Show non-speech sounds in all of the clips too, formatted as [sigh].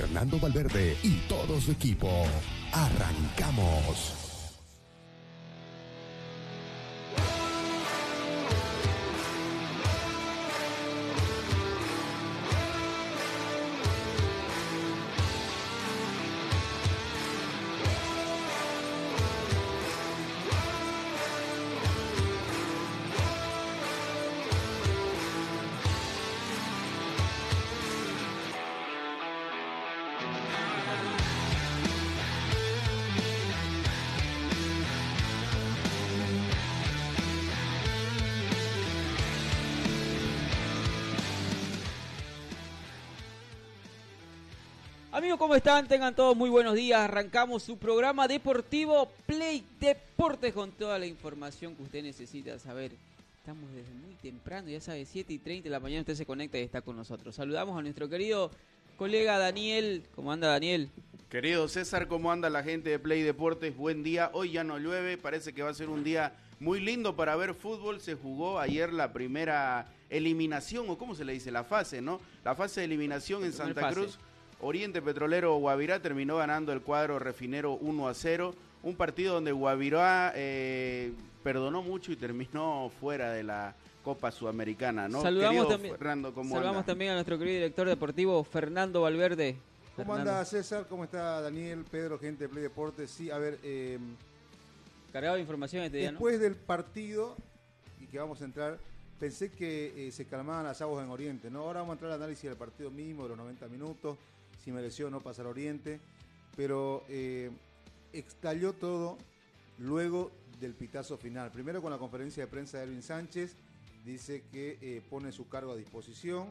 Fernando Valverde y todo su equipo. Arrancamos. Están? Tengan todos muy buenos días. Arrancamos su programa deportivo Play Deportes con toda la información que usted necesita saber. Estamos desde muy temprano, ya sabe, 7 y 30 de la mañana usted se conecta y está con nosotros. Saludamos a nuestro querido colega Daniel. ¿Cómo anda Daniel? Querido César, ¿cómo anda la gente de Play Deportes? Buen día. Hoy ya no llueve, parece que va a ser un día muy lindo para ver fútbol. Se jugó ayer la primera eliminación, o cómo se le dice, la fase, ¿no? La fase de eliminación en Santa fase. Oriente Petrolero Guavirá terminó ganando el cuadro refinero 1 a 0. Un partido donde Guavirá eh, perdonó mucho y terminó fuera de la Copa Sudamericana, ¿no? Saludamos, Querido también, Fernando, ¿cómo saludamos anda? también a nuestro querido director deportivo Fernando Valverde. ¿Cómo Fernando, anda César? ¿Cómo está Daniel, Pedro, gente de Play Deportes? Sí, a ver, eh, Cargado de información este día, ¿no? después del partido, y que vamos a entrar, pensé que eh, se calmaban las aguas en Oriente, ¿no? Ahora vamos a entrar al análisis del partido mismo, de los 90 minutos, si mereció o no pasar a Oriente, pero eh, estalló todo luego del pitazo final. Primero con la conferencia de prensa de Erwin Sánchez, dice que eh, pone su cargo a disposición.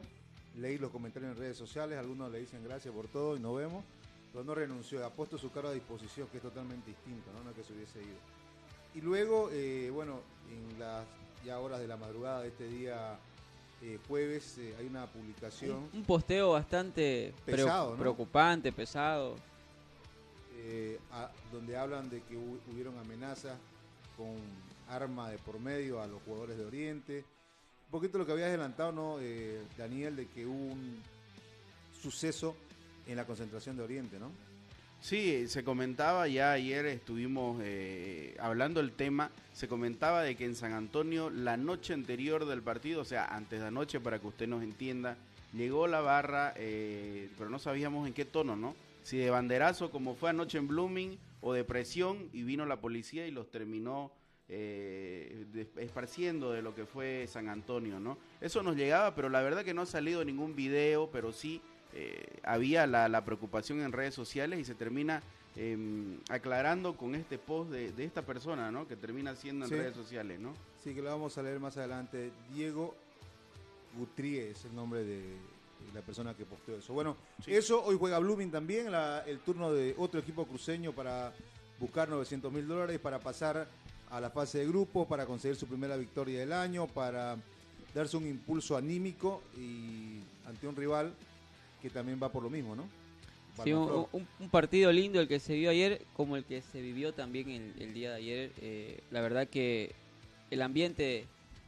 Leí los comentarios en redes sociales, algunos le dicen gracias por todo y nos vemos, pero no renunció, ha puesto su cargo a disposición, que es totalmente distinto, no, no es que se hubiese ido. Y luego, eh, bueno, en las ya horas de la madrugada de este día eh, jueves eh, hay una publicación Un, un posteo bastante preocupante, pesado. eh, a- donde hablan de que hu- hubieron amenazas con arma de por medio a los jugadores de Oriente. Un poquito lo que había adelantado, ¿no, Daniel, de que hubo un suceso en la concentración de Oriente, ¿no? Sí, se comentaba ya ayer estuvimos eh, hablando del tema, se comentaba de que en San Antonio la noche anterior del partido, o sea, antes de anoche para que usted nos entienda, llegó la barra, eh, pero no sabíamos en qué tono, ¿no? Si de banderazo como fue anoche en Blooming o de presión y vino la policía y los terminó eh, esparciendo de lo que fue San Antonio, ¿no? Eso nos llegaba, pero la verdad que no ha salido ningún video, pero sí eh, había la, la preocupación en redes sociales y se termina eh, aclarando con este post de, de esta persona, ¿no? Que termina siendo en Sí. redes sociales, ¿no? Sí, que lo vamos a leer más adelante. Diego Gutríe es el nombre de la persona que posteó eso. Bueno, Sí. eso hoy juega Blooming también, la- el turno de otro equipo cruceño para buscar 900 mil dólares, para pasar a la fase de grupos, para conseguir su primera victoria del año, para darse un impulso anímico y ante un rival que también va por lo mismo, ¿no? Sí, un, Barnaflor. un- un partido lindo el que se vio ayer, como el que se vivió también el, el día de ayer. Eh, la verdad que el ambiente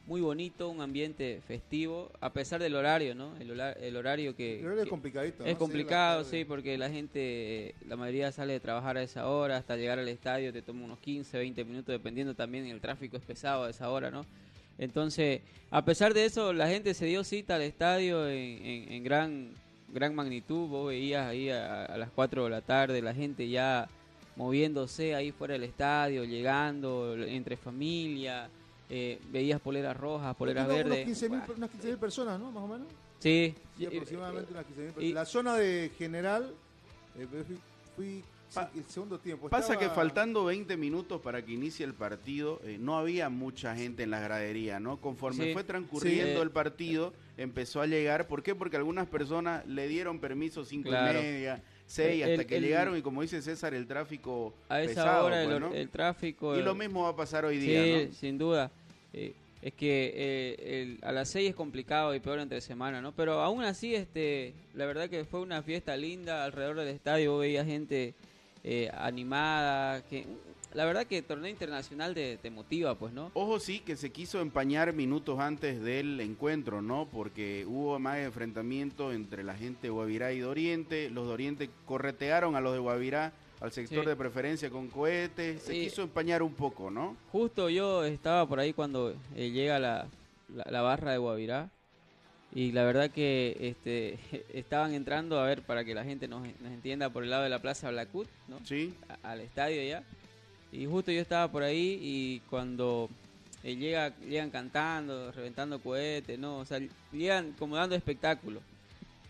muy bonito, un ambiente festivo, a pesar del horario, ¿no? El, hola- el horario que... El horario es que- complicadito. ¿no? Es complicado, sí, porque la gente, la mayoría sale de trabajar a esa hora, hasta llegar al estadio te toma unos 15, 20 minutos, dependiendo también, el tráfico es pesado a esa hora, ¿no? Entonces, a pesar de eso, la gente se dio cita al estadio en, en- en gran, gran magnitud, vos veías ahí a, a las 4 de la tarde, la gente ya moviéndose ahí fuera del estadio, llegando entre familia, eh, veías poleras rojas, poleras Unos- verdes. Unos 15.000 per- unas 15.000 personas, ¿no? Más o menos. Sí, Sí, aproximadamente unas 15.000 y- personas. La zona de general, eh, fui, fui Pa- el segundo tiempo. Pasa estaba- que faltando 20 minutos para que inicie el partido, eh, no había mucha gente en las graderías, ¿no? Conforme Sí. fue transcurriendo Sí. el partido, empezó a llegar. ¿Por qué? Porque algunas personas le dieron permiso cinco Claro. y media, seis, El- hasta que el- llegaron y como dice César, el tráfico a esa pesado, hora el, pues, el tráfico... Y lo eh, mismo va a pasar hoy Sí, día, ¿no? sin duda. Eh, es que eh, el- a las 6 es complicado y peor entre semana, ¿no? Pero aún así, este, la verdad que fue una fiesta linda alrededor del estadio. Veía gente eh, animada, que la verdad que el torneo internacional te, te motiva, pues, ¿no? Ojo sí que se quiso empañar minutos antes del encuentro, ¿no? Porque hubo más enfrentamiento entre la gente de Guavirá y de Oriente. Los de Oriente corretearon a los de Guavirá al sector Sí. de preferencia con cohetes. Se quiso empañar un poco, ¿no? Justo yo estaba por ahí cuando eh, llega la, la, la barra de Guavirá y la verdad que este [laughs] estaban entrando a ver para que la gente nos, nos entienda por el lado de la Plaza Blacut, ¿no? Sí. A- al estadio ya. Y justo yo estaba por ahí y cuando eh, llega, llegan cantando, reventando cohetes, ¿no? O sea, llegan como dando espectáculo.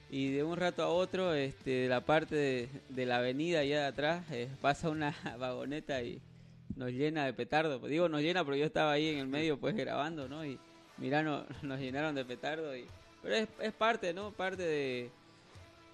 Y de un rato a otro, este, de la parte de, de la avenida allá de atrás, eh, pasa una [laughs] vagoneta y nos llena de petardo. Pues Digo, nos llena porque yo estaba ahí en el medio pues grabando, ¿no? Y mirá, no- [laughs] nos llenaron de petardo. Y, pero es, es parte, ¿no? Parte de,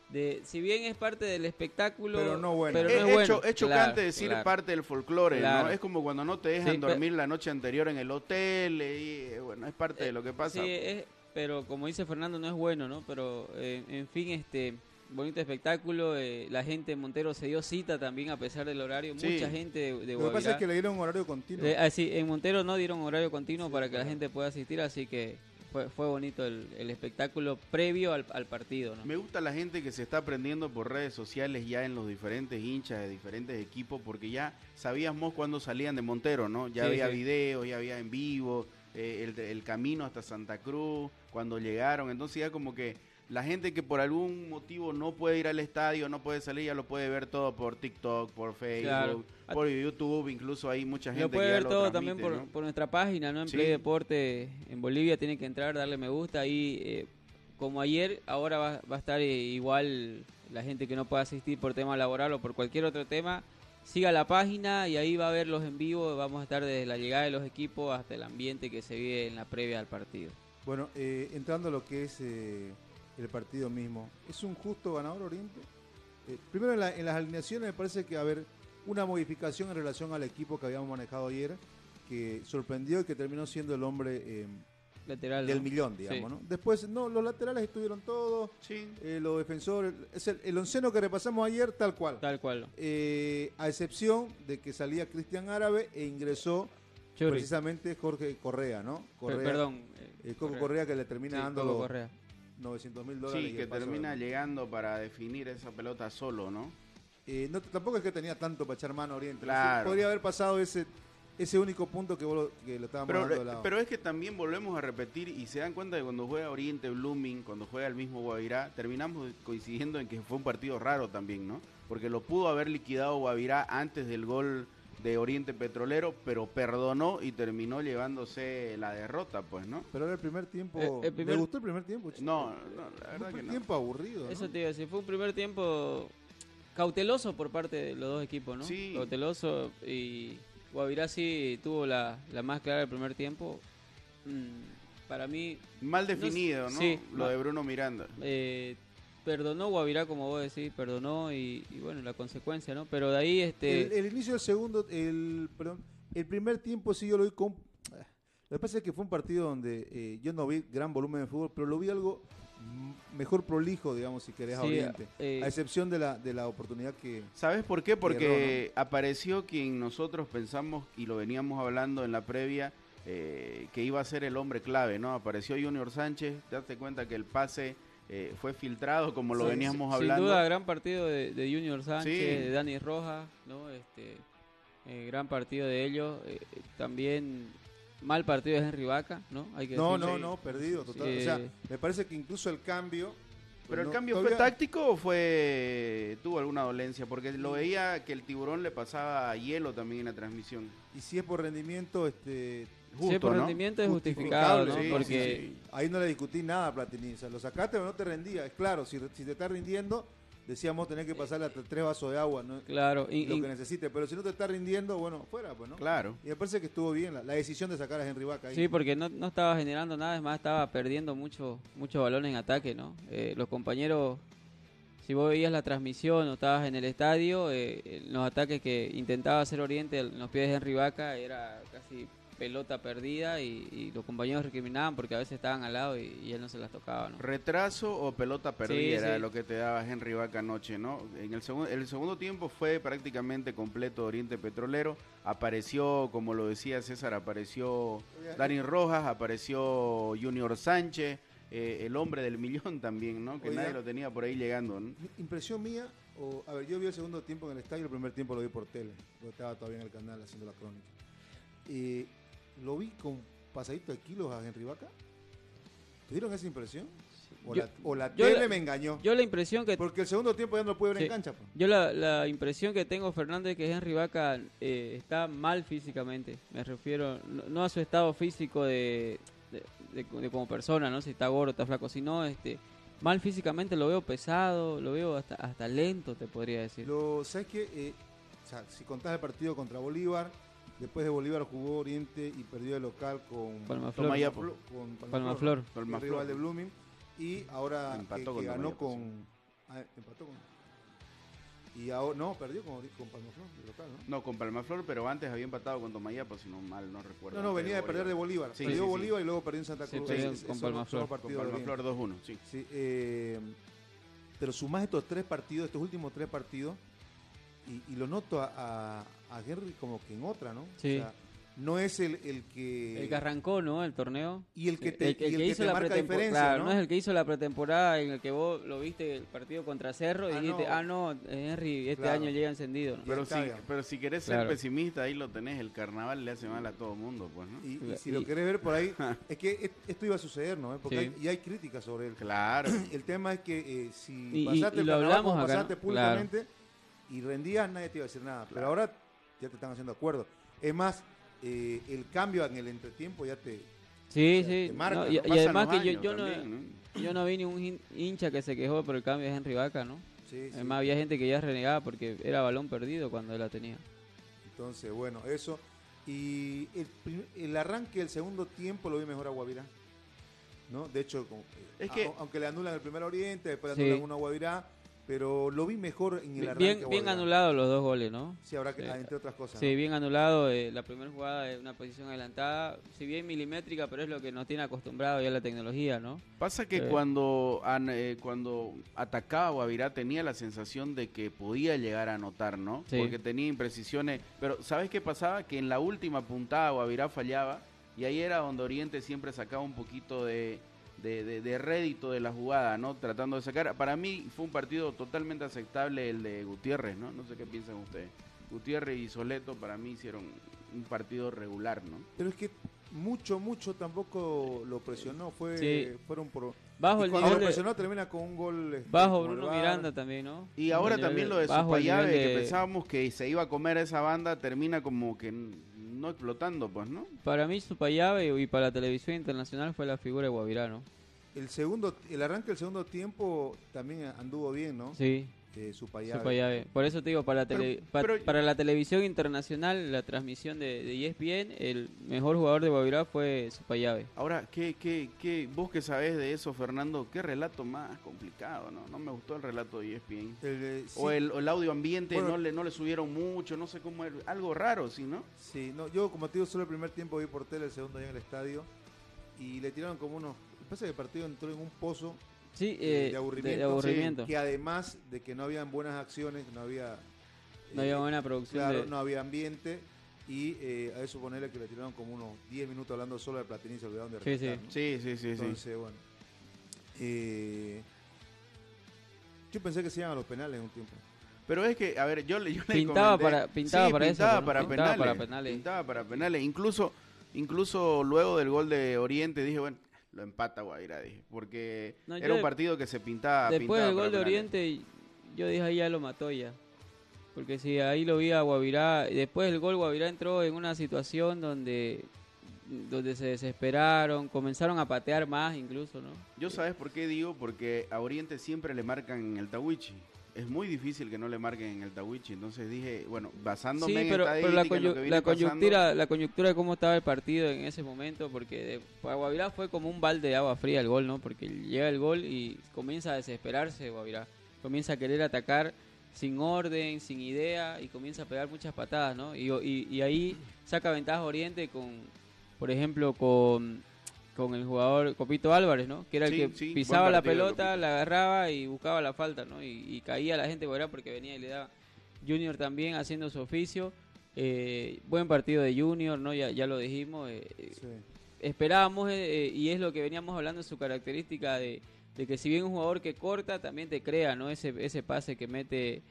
de... Si bien es parte del espectáculo... Pero no bueno. pero es, no es bueno. cho- es chocante Claro, decir claro. parte del folclore, Claro. ¿no? Es como cuando no te dejan Sí, dormir la noche anterior en el hotel, eh, y eh, bueno, es parte de lo que pasa. Sí, es- pero como dice Fernando, no es bueno, ¿no? Pero, eh, en fin, este bonito espectáculo. eh, la gente en Montero se dio cita también a pesar del horario. Sí. Mucha gente de, de Lo que pasa es que le dieron un horario continuo. Eh, ah, sí, en Montero no dieron horario continuo Sí, para que la gente pueda asistir, así que fue, fue bonito el, el espectáculo previo al, al partido, ¿no? Me gusta la gente que se está aprendiendo por redes sociales ya en los diferentes hinchas de diferentes equipos, porque ya sabíamos cuando salían de Montero, ¿no? Ya Sí, había sí. videos, ya había en vivo, eh, el, el camino hasta Santa Cruz, cuando llegaron, entonces ya como que la gente que por algún motivo no puede ir al estadio, no puede salir, ya lo puede ver todo por TikTok, por Facebook, Claro. por YouTube, incluso hay mucha gente Lo puede que ya ver lo todo transmite, también por, ¿no? por nuestra página, ¿no? En Sí. Play Deporte en Bolivia tiene que entrar, darle me gusta. Ahí, eh, como ayer, ahora va, va a estar eh, igual la gente que no pueda asistir por tema laboral o por cualquier otro tema. Siga la página y ahí va a ver los en vivo. Vamos a estar desde la llegada de los equipos hasta el ambiente que se vive en la previa al partido. Bueno, eh, entrando a lo que es eh, el partido mismo, ¿es un justo ganador Oriente? Eh, primero en, la- en las alineaciones me parece que va a haber una modificación en relación al equipo que habíamos manejado ayer, que sorprendió y que terminó siendo el hombre eh, Lateral. del ¿no? millón, digamos. Sí. ¿no? Después, no, los laterales estuvieron todos, Sí, eh, los defensores, es el, el onceno que repasamos ayer tal cual. Tal cual. Eh, a excepción de que salía Cristian Árabe e ingresó Churri. precisamente Jorge Correa, ¿no? Correa, Perdón. Coco Correa que le termina Sí, dando Correa. 900 mil dólares. sí, que termina de- llegando para definir esa pelota solo, ¿no? Eh, no, tampoco es que tenía tanto para echar mano Oriente. Claro. Podría haber pasado ese ese único punto que, vos lo- que lo estábamos Pero, dando de lado. pero es que también volvemos a repetir y se dan cuenta de cuando juega Oriente Blooming, cuando juega el mismo Guavirá, terminamos coincidiendo en que fue un partido raro también, ¿no? Porque lo pudo haber liquidado Guavirá antes del gol de Oriente Petrolero, pero perdonó y terminó llevándose la derrota, pues, ¿no? Pero era el primer tiempo. Eh, el primer- ¿Le gustó el primer tiempo? chico? No, no, la Un verdad que primer no. tiempo aburrido. ¿no? Eso te iba a decir, fue un primer tiempo cauteloso por parte de los dos equipos, ¿no? Sí. Cauteloso y Guavirá sí tuvo la, la más clara del primer tiempo. Mm, para mí, Mal definido, ¿no? sí, lo mal. de Bruno Miranda. eh, perdonó Guavirá, como vos decís, perdonó y, y bueno, la consecuencia, ¿no? Pero de ahí, este... El, el inicio del segundo, el, perdón, el primer tiempo sí yo lo vi con... Lo que pasa es que fue un partido donde eh, yo no vi gran volumen de fútbol, pero lo vi algo mejor prolijo, digamos, si querés, a Sí, Oriente. eh, a excepción de la, de la oportunidad que... ¿Sabes por qué? Porque Erró, apareció quien nosotros pensamos y lo veníamos hablando en la previa eh, que iba a ser el hombre clave, ¿no? Apareció Junior Sánchez, date cuenta que el pase eh, fue filtrado como lo Sí, veníamos sin hablando. duda, gran partido de, de Junior Sánchez, Sí. de Dani Rojas, ¿no? Este, eh, gran partido de ellos. eh, también mal partido de Henry Vaca, ¿no? Hay que No, no, no, perdido total. Sí. O sea, me parece que incluso el cambio... Pero el no- cambio todavía- fue táctico o fue tuvo alguna dolencia, porque lo veía que el tiburón le pasaba hielo también en la transmisión. Y si es por rendimiento, este... sí, por ¿no? rendimiento es justificado, ¿no? Justificable, sí, Porque sí, sí. Ahí no le discutí nada a Platini. O sea, lo sacaste pero no te rendía. Es claro, si, si te está rindiendo, decíamos tener que pasarle hasta tres vasos de agua, ¿no? Claro, y- lo y- que necesite. Pero si no te está rindiendo, bueno, fuera, pues, ¿no? Claro. Y me parece que estuvo bien la, la decisión de sacar a Henry Vaca ahí. sí, porque no, no estaba generando nada, es más, estaba perdiendo mucho, mucho balón en ataque, ¿no? Eh, los compañeros, si vos veías la transmisión o estabas en el estadio, eh, los ataques que intentaba hacer Oriente en los pies de Henry Vaca era casi pelota perdida y, y los compañeros recriminaban porque a veces estaban al lado y, y él no se las tocaba, ¿no? Retraso o pelota perdida Sí, era sí. lo que te daba Henry Vaca anoche, ¿no? En el, segundo el segundo tiempo fue prácticamente completo Oriente Petrolero. Apareció, como lo decía César, apareció Dani Rojas, apareció Junior Sánchez, eh, el hombre del millón [laughs] también, ¿no? Que nadie lo tenía por ahí llegando, ¿no? Impresión mía, o, a ver, yo vi el segundo tiempo en el estadio, el primer tiempo lo vi por tele, yo estaba todavía en el canal haciendo la crónica. Lo vi con pasadito de kilos a Henry Vaca. ¿Tuvieron esa impresión? O Yo- la, o la tele la- me engañó. Yo la impresión que porque el segundo tiempo ya no lo pude ver en cancha. pues. Yo la, la impresión que tengo, Fernando, es que Henry Vaca eh, está mal físicamente. Me refiero no, no a su estado físico de, de- de- de como persona, no si está gordo, está flaco, sino este, mal físicamente lo veo pesado, lo veo hasta, hasta lento, te podría decir. Lo, ¿Sabes qué? Eh, o sea, si contás el partido contra Bolívar, después de Bolívar jugó Oriente y perdió el local con Palmaflor. Tomayapo. Con Palmaflor. el Palmaflor. rival de Blooming. Y ahora que, Empató que ganó Tomayapo, con. ah, empató con. Y ahora, no, perdió con, con Palmaflor, el local, ¿no? No, con Palmaflor, pero antes había empatado con Tomayapo, si no mal no recuerdo. No, no, venía de perder de Bolívar. Sí, perdió sí, sí. Bolívar y luego perdió en Santa Sí, Cruz. Es- con Palmaflor. Con. Palmaflor 2-1, sí. Sí, eh, pero sumás estos tres partidos, estos últimos tres partidos, y, y lo noto a, a- a Henry como que en otra, ¿no? Sí. O sea, no es el, el que... El que arrancó, ¿no? El torneo. y el que te, El- el y el que que hizo te la marca diferencia, claro, ¿no? no es el que hizo la pretemporada en el que vos lo viste el partido contra Cerro y Ah, dijiste, no. ah, no, Henry, este Claro. año llega encendido. Pero si, pero si querés ser Claro. pesimista, ahí lo tenés. El carnaval le hace mal a todo mundo, pues, ¿no? Y, y si Y- lo querés ver por ahí, [laughs] es que et- esto iba a suceder, ¿no? Porque Sí. hay, y hay críticas sobre él. Claro. [clears throat] El tema es que eh, si Y- pasaste y el lo carnaval hablamos como acá, pasaste públicamente y rendías, nadie te iba a decir nada. Pero ahora ya te están haciendo acuerdo. Es más, eh, el cambio en el entretiempo ya te... Sí, sí. te marca, no, ¿no? y, además que yo, yo, no, también, ¿no? yo no vi ni un hin- hincha que se quejó por el cambio de Henry Vaca, ¿no? Sí, sí. Además había gente que ya renegaba porque era balón perdido cuando él la tenía. Entonces, bueno, eso. Y el, el arranque del segundo tiempo lo vi mejor a Guavirá. ¿no? De hecho, Es a- que- aunque le anulan el primer Oriente, después le Sí. anulan uno a Guavirá, pero lo vi mejor en el Bien, arranque. a bien Guavirá. anulados los dos goles, ¿no? Sí, habrá que, Sí. entre otras cosas. Sí, ¿no? bien anulado. eh, la primera jugada es una posición adelantada, si bien milimétrica, pero es lo que nos tiene acostumbrado ya la tecnología, ¿no? Pasa que Sí. cuando, an- eh, cuando atacaba Guavirá tenía la sensación de que podía llegar a anotar, ¿no? Sí. Porque tenía imprecisiones. Pero ¿sabes qué pasaba? Que en la última puntada Guavirá fallaba y ahí era donde Oriente siempre sacaba un poquito de, de, de- de rédito de la jugada, ¿no? Tratando de sacar. Para mí fue un partido totalmente aceptable el de Gutiérrez, ¿no? No sé qué piensan ustedes. Gutiérrez y Soleto para mí hicieron un partido regular, ¿no? Pero es que mucho, mucho tampoco lo presionó. Fue, Sí. Fueron por. Bajo y el cuando nivel lo de- presionó termina con un gol. este, Bajo el Bruno. Miranda también, ¿no? Y ahora El también de- lo de el Supayave, que pensábamos que se iba a comer esa banda, termina como que no explotando, pues, ¿no? Para mí Supayave y para la televisión internacional fue la figura de Guavirá, ¿no? El segundo, el arranque del segundo tiempo también anduvo bien, ¿no? Sí, Supayave. Supayave. Por eso te digo, para la, Pero- tele- pa- pero- para la televisión internacional, la transmisión de, de ESPN, el mejor jugador de Guavirá fue Supayave. Ahora, ¿qué, qué, qué, vos que sabés de eso, Fernando, qué relato más complicado, ¿no? No me gustó el relato de ESPN. El, eh, sí, O, el, o el audio ambiente Bueno. no, le, no le subieron mucho, no sé cómo, era, algo raro, ¿sí, no? sí, no, yo como te digo, solo el primer tiempo vi por tele, el segundo allá en el estadio. Y le tiraron como unos. Pasa que el partido entró en un pozo Sí, eh, de aburrimiento, de aburrimiento. que además de que no habían buenas acciones, no había. No eh, había buena producción. Claro, de- no había ambiente. Y eh, a eso ponerle que le tiraron como unos 10 minutos hablando solo de Platini y se olvidaron de Sí, sí. Sí, sí, sí, sí. Entonces, bueno. eh, yo pensé que se iban a los penales en un tiempo. Pero es que, a ver, yo, le- yo le Pintaba comenté- para- pintaba Sí, para eso, pintaba ¿no? para Pintaba penales, para penales. Pintaba para penales. Incluso, incluso luego del gol de Oriente dije, bueno, lo empata dije. Porque No, era un partido que se pintaba. Después del gol de. Oriente, yo dije ahí ya lo mató ya. Porque si ahí lo vi a Guavirá, después del gol Guavirá entró en una situación donde donde se desesperaron, comenzaron a patear más incluso, ¿no? Yo sabes por qué digo, porque a Oriente siempre le marcan el Tawichi. Es muy difícil que no le marquen en el Tawichi. Entonces dije, bueno, basándome Sí, en pero, la, en coyu- viene la pasando- coyuntura, la coyuntura de cómo estaba el partido en ese momento, porque de- para Guavirá fue como un balde de agua fría el gol, ¿no? Porque llega el gol y comienza a desesperarse Guavirá, comienza a querer atacar sin orden, sin idea y comienza a pegar muchas patadas, ¿no? Y, y- y ahí saca ventaja Oriente con, por ejemplo, con, con el jugador Copito Álvarez, ¿no? Que era el Sí, que sí, pisaba la pelota, la agarraba y buscaba la falta, ¿no? Y, y caía la gente, ¿verdad? Porque venía y le daba. Junior también haciendo su oficio. Eh, buen partido de Junior, ¿no? Ya, ya lo dijimos. eh, eh, Sí. esperábamos, eh, eh, y es lo que veníamos hablando, su característica de, de que si bien un jugador que corta, también te crea, ¿no? Ese, ese pase que mete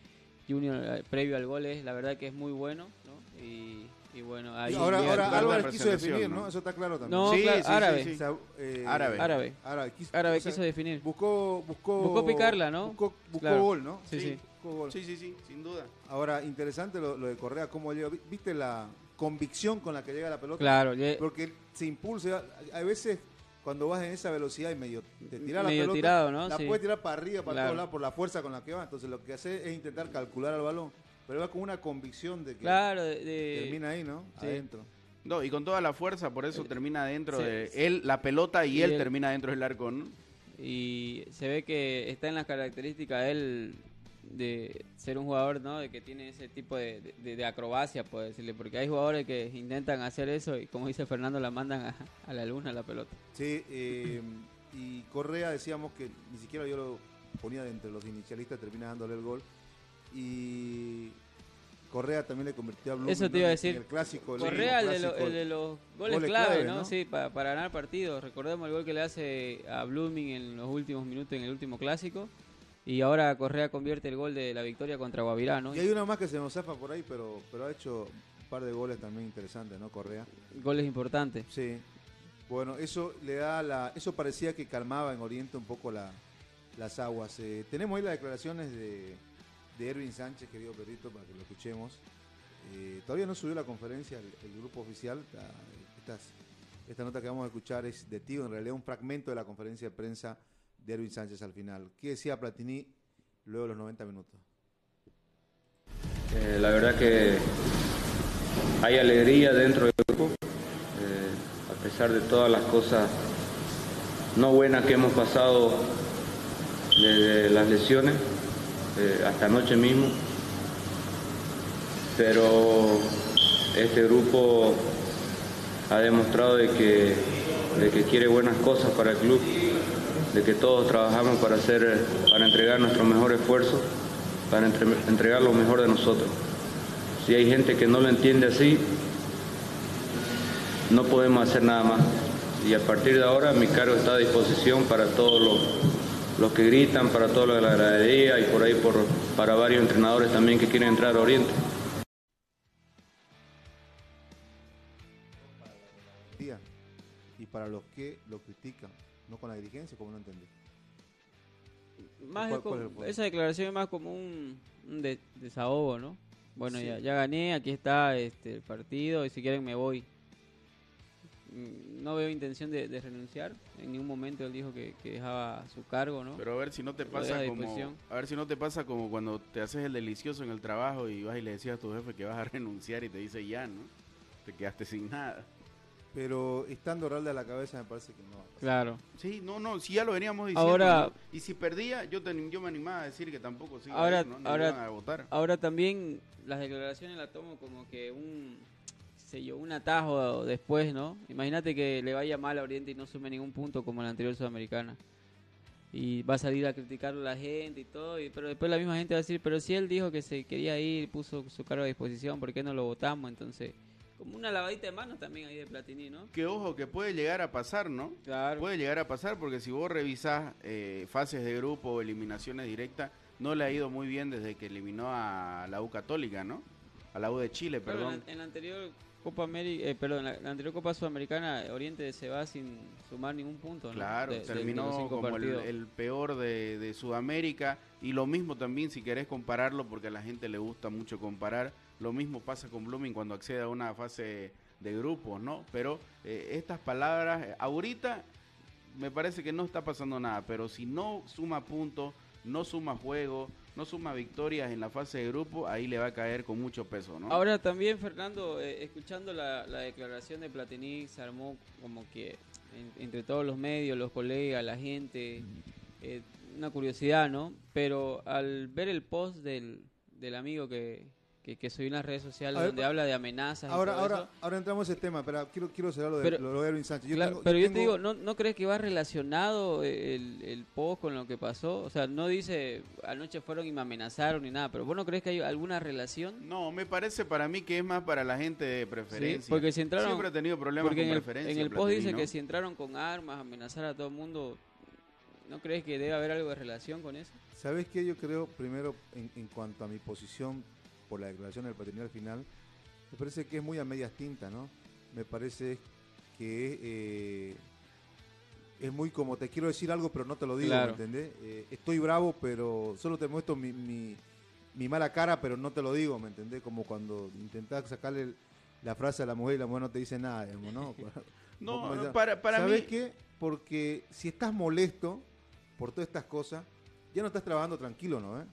Junior eh, previo al gol es, la verdad que es muy bueno, ¿no? Y, y bueno, ahí... ahora ahora Álvarez quiso definir, ¿no? ¿no? Eso está claro también. No, Sí, claro, sí, sí, árabe. sí. O sea, eh, Árabe. Árabe. Árabe quiso, Árabe o sea, quiso definir. Buscó, buscó, Buscó picarla, ¿no? Buscó, buscó Claro. gol, ¿no? Sí, sí. Buscó gol. Sí, sí, sí, sin duda. Ahora, interesante lo, lo de Correa, cómo llega. Vi- ¿Viste la convicción con la que llega la pelota? Claro, Porque se impulsa. A veces, cuando vas en esa velocidad y medio te tira la Medio pelota, tirado, ¿no? la Sí. puedes tirar para arriba, para Claro. todos lados, por la fuerza con la que va. Entonces, lo que hace es intentar calcular al balón. Pero va con una convicción de que claro, de- de- termina ahí, ¿no? sí. Adentro. No, y con toda la fuerza, por eso termina dentro sí, de sí. él, la pelota y, Y él, él- termina dentro del arco, ¿no? y se ve que está en las características de él de ser un jugador no de que tiene ese tipo de, de- de acrobacia puedo decirle porque hay jugadores que intentan hacer eso y como dice Fernando la mandan a, a la luna la pelota Sí, eh, y Correa decíamos que ni siquiera yo lo ponía de entre los inicialistas, termina dándole el gol. Y Correa también le convirtió a Blooming Eso te iba a en decir. el clásico. el Correa el de, lo- el de los goles, Goles clave, clave, ¿no? ¿no? Sí, pa- para ganar partidos. Recordemos el gol que le hace a Blooming en los últimos minutos en el último clásico. Y ahora Correa convierte el gol de la victoria contra Guavirá, ¿no? Y hay una más que se nos zafa por ahí, pero, pero ha hecho un par de goles también interesantes, ¿no? Correa. Goles importantes. Sí. Bueno, eso le da la, eso parecía que calmaba en Oriente un poco la, las aguas. Eh, tenemos ahí las declaraciones de, de Erwin Sánchez, querido Perrito, para que lo escuchemos. Eh, todavía no subió la conferencia el, grupo oficial. La- estas- esta nota que vamos a escuchar es de tío, en realidad un fragmento de la conferencia de prensa de Erwin Sánchez al final. ¿Qué decía Platini luego de los 90 minutos? Eh, la verdad que hay alegría dentro del grupo, eh, a pesar de todas las cosas no buenas que hemos pasado desde las lesiones eh, hasta anoche mismo. Pero este grupo ha demostrado de que, de que quiere buenas cosas para el club, de que todos trabajamos para hacer, para entregar nuestro mejor esfuerzo, para entre- entregar lo mejor de nosotros. Si hay gente que no lo entiende así, no podemos hacer nada más. Y a partir de ahora mi cargo está a disposición para todos los, los que gritan, para todos los de la gradería y por ahí por, para varios entrenadores también que quieren entrar a Oriente. Día. Y para los que lo critican, no con la dirigencia, como no entendí. Más ¿Cuál- esa declaración es más como un, un de- desahogo, ¿no? Bueno, Sí. ya, ya gané, aquí está este, el partido y si quieren me voy. Mm, No veo intención de, de renunciar. En ningún momento él dijo que, que dejaba su cargo, ¿no? Pero a ver si no te Lo pasa como a ver si no te pasa como cuando te haces el delicioso en el trabajo y vas y le decías a tu jefe que vas a [laughs] renunciar y te dice ya, ¿no? Te quedaste sin nada. Pero estando Ralda a la cabeza me parece que no. va a pasar. Claro. Sí, no, no, si ya lo veníamos diciendo. Ahora- ¿no? y si perdía, yo te- yo me animaba a decir que tampoco sí. Ahora- ahora- iban a votar. Ahora también las declaraciones las tomo como que un, sé yo, un atajo después, ¿no? Imagínate que le vaya mal a Oriente y no sume ningún punto como en la anterior Sudamericana. Y va a salir a criticarlo la gente y todo, y- pero después la misma gente va a decir, pero si él dijo que se quería ir, puso su cargo a disposición, ¿por qué no lo votamos? Entonces, como una lavadita de manos también ahí de Platini, ¿no? Que ojo, que puede llegar a pasar, ¿no? Claro. Puede llegar a pasar porque si vos revisás eh, fases de grupo o eliminaciones directas, no le ha ido muy bien desde que eliminó a la U Católica, ¿no? A la U de Chile, Claro, perdón. en, en la anterior Copa América, eh, perdón, la, la anterior Copa Sudamericana, Oriente se va sin sumar ningún punto, ¿no? Claro, De- terminó como el peor de, de Sudamérica y lo mismo también si querés compararlo porque a la gente le gusta mucho comparar, lo mismo pasa con Blooming cuando accede a una fase de grupos, ¿no? Pero eh, estas palabras, eh, ahorita me parece que no está pasando nada, pero si no suma puntos, no suma juego, no suma victorias en la fase de grupo, ahí le va a caer con mucho peso, ¿no? Ahora también, Fernando, eh, escuchando la, la declaración de Platini, se armó como que en- entre todos los medios, los colegas, la gente, eh, una curiosidad, ¿no? Pero al ver el post del, del amigo que, que, que subí en las redes sociales ver, donde habla de amenazas. y Ahora, todo ahora, eso. ahora entramos en ese tema, pero quiero, quiero cerrar lo de, Pero- lo de Erwin Sánchez. Yo Claro, tengo- pero yo, te tengo- digo, ¿no, ¿no crees que va relacionado el, el post con lo que pasó? O sea, no dice anoche fueron y me amenazaron ni nada, pero ¿vos no crees que hay alguna relación? No, me parece para mí que es más para la gente de preferencia. Sí, porque si entraron- Siempre ha tenido problemas Porque con en el, preferencia. en el post Platini, dice ¿no? que si entraron con armas, amenazar a todo el mundo, ¿no crees que debe haber algo de relación con eso? ¿Sabes qué? Yo creo, primero, en, en cuanto a mi posición por la declaración del patrimonio al final, me parece que es muy a medias tintas, ¿no? Me parece que eh, es muy como te quiero decir algo, pero no te lo digo, Claro. ¿me entendés? Eh, estoy bravo, pero solo te muestro mi, mi, mi mala cara, pero no te lo digo, ¿me entendés? Como cuando intentás sacarle el- la frase a la mujer y la mujer no te dice nada, digamos, ¿no? [laughs] No, para, para ¿Sabes mí. qué? Porque si estás molesto por todas estas cosas, ya no estás trabajando tranquilo, ¿no? eh?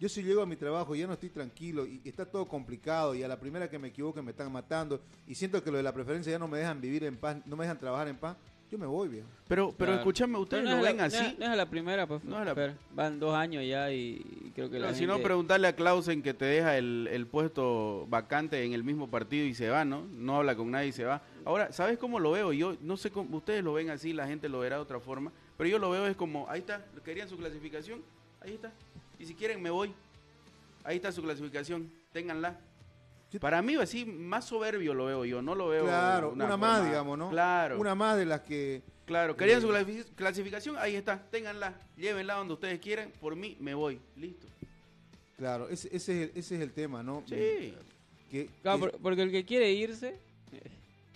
Yo si llego a mi trabajo y ya no estoy tranquilo y está todo complicado y a la primera que me equivoque me están matando y siento que lo de la preferencia ya no me dejan vivir en paz, no me dejan trabajar en paz, yo me voy, viejo. Pero, pero Claro. escúchame, ustedes Pero no lo es ven la- así. No es, no es a la primera, pues. No es la-. Van dos años ya y, y creo que la si gente... no, preguntarle a Clausen que te deja el, el puesto vacante en el mismo partido y se va, ¿no? No habla con nadie y se va. Ahora, ¿sabes cómo lo veo? Yo no sé cómo, ustedes lo ven así, la gente lo verá de otra forma, pero yo lo veo es como, ahí está, querían su clasificación, ahí está. Y si quieren me voy. Ahí está su clasificación, ténganla. Para mí así más soberbio lo veo yo, no lo veo Claro, una, más, forma- digamos, ¿no? Claro. Una más de las que... Claro, querían Eh, su clasi- clasificación, ahí está, ténganla, llévenla donde ustedes quieran, por mí me voy, listo. Claro, ese, ese, es, el, ese es el tema, ¿no? Sí. Que, Claro, que- por- porque el que quiere irse...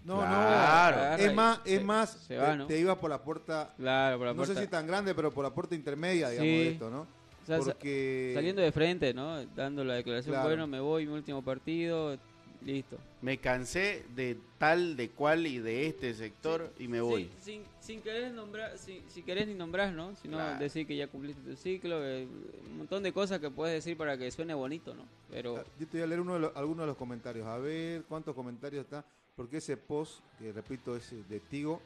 no, Claro. no. agarra Es más, se- es más, se va, te- ¿no? te iba por la puerta Claro, por la no puerta. sé si tan grande, pero por la puerta intermedia, digamos, Sí. de esto, ¿no? O sea, sa- Porque Saliendo de frente, ¿no? Dando la declaración, Claro. bueno, me voy, mi último partido, listo. Me cansé de tal, de cual y de este sector y me voy. Sí, sin, sin querer nombrar, sin, si querés ni nombrar, ¿no? Sino Claro. decir que ya cumpliste tu ciclo, eh, un montón de cosas que puedes decir para que suene bonito, ¿no? Pero Ah, yo te voy a leer uno de los- algunos de los comentarios. A ver cuántos comentarios está. Porque ese post, que repito, es de Tigo,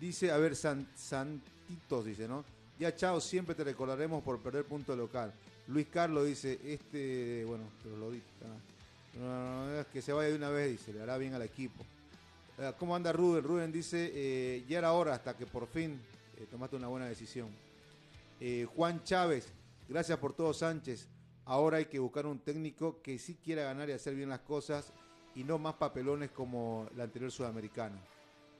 dice, a ver, San- Santitos dice, ¿no? Ya chao, siempre te recordaremos por perder punto local. Luis Carlos dice, este, bueno, pero lo dije. que se vaya de una vez, dice, le hará bien al equipo. Eh, ¿Cómo anda Rubén? Rubén dice, eh, ya era hora hasta que por fin eh, tomaste una buena decisión. Juan Chávez, gracias por todo Sánchez. Ahora hay que buscar un técnico que sí quiera ganar y hacer bien las cosas y no más papelones como el anterior sudamericano.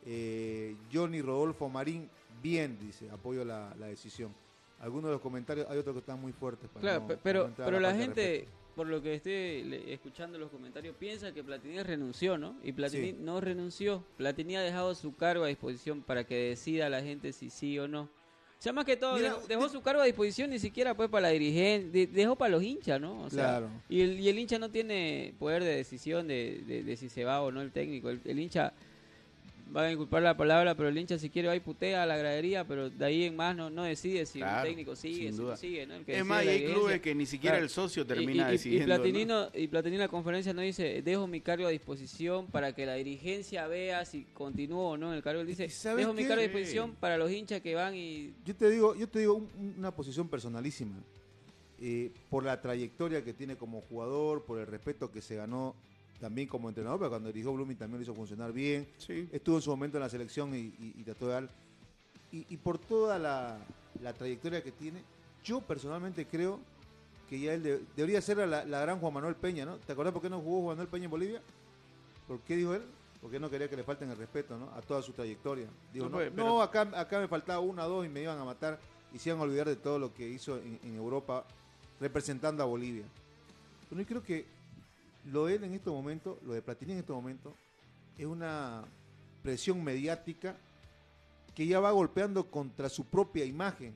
Eh, Johnny Rodolfo Marín, bien, dice, apoyo la, la decisión. Algunos de los comentarios, hay otros que están muy fuertes. para Claro, no- pero, pero la gente, por lo que le- escuchando los comentarios, piensa que Platini renunció, ¿no? Y Platini Sí. no renunció. Platini ha dejado su cargo a disposición para que decida la gente si sí o no. O sea, más que todo, Mira, dejó, dejó su cargo a disposición ni siquiera pues para la dirigencia, dejó para los hinchas, ¿no? O sea, Claro. y, el, y el hincha no tiene poder de decisión de, de- de si se va o no el técnico. El, el hincha va a inculpar la palabra, pero el hincha si quiere va y putea a la gradería, pero de ahí en más no, no decide si Claro, el técnico sigue, sin si duda. no sigue, ¿no? El que Es más, hay clubes que ni siquiera Claro. el socio termina y, y- decidiendo. Y ¿no? Platini, no- y Platini en la conferencia no dice, dejo mi cargo a disposición para que la dirigencia vea si continúo o no en el cargo. Él dice, ¿Y sabes dejo mi cargo a disposición para los hinchas que van y... Yo te digo, yo te digo un- una posición personalísima. Eh, por la trayectoria que tiene como jugador, por el respeto que se ganó también como entrenador, pero cuando dirigió Blooming también lo hizo funcionar bien. Sí. Estuvo en su momento en la selección y, y- y trató de dar. Y, y por toda la, la trayectoria que tiene, yo personalmente creo que ya él de- debería ser la, la gran Juan Manuel Peña, ¿no? ¿Te acordás por qué no jugó Juan Manuel Peña en Bolivia? ¿Por qué dijo él? Porque no quería que le falten el respeto, ¿no? A toda su trayectoria. Digo, No, no, pues, pero- no, acá, acá me faltaba una, dos y me iban a matar y se iban a olvidar de todo lo que hizo en, en Europa representando a Bolivia. Pero yo creo que lo de él en estos momentos, lo de Platini en estos momentos, es una presión mediática que ya va golpeando contra su propia imagen.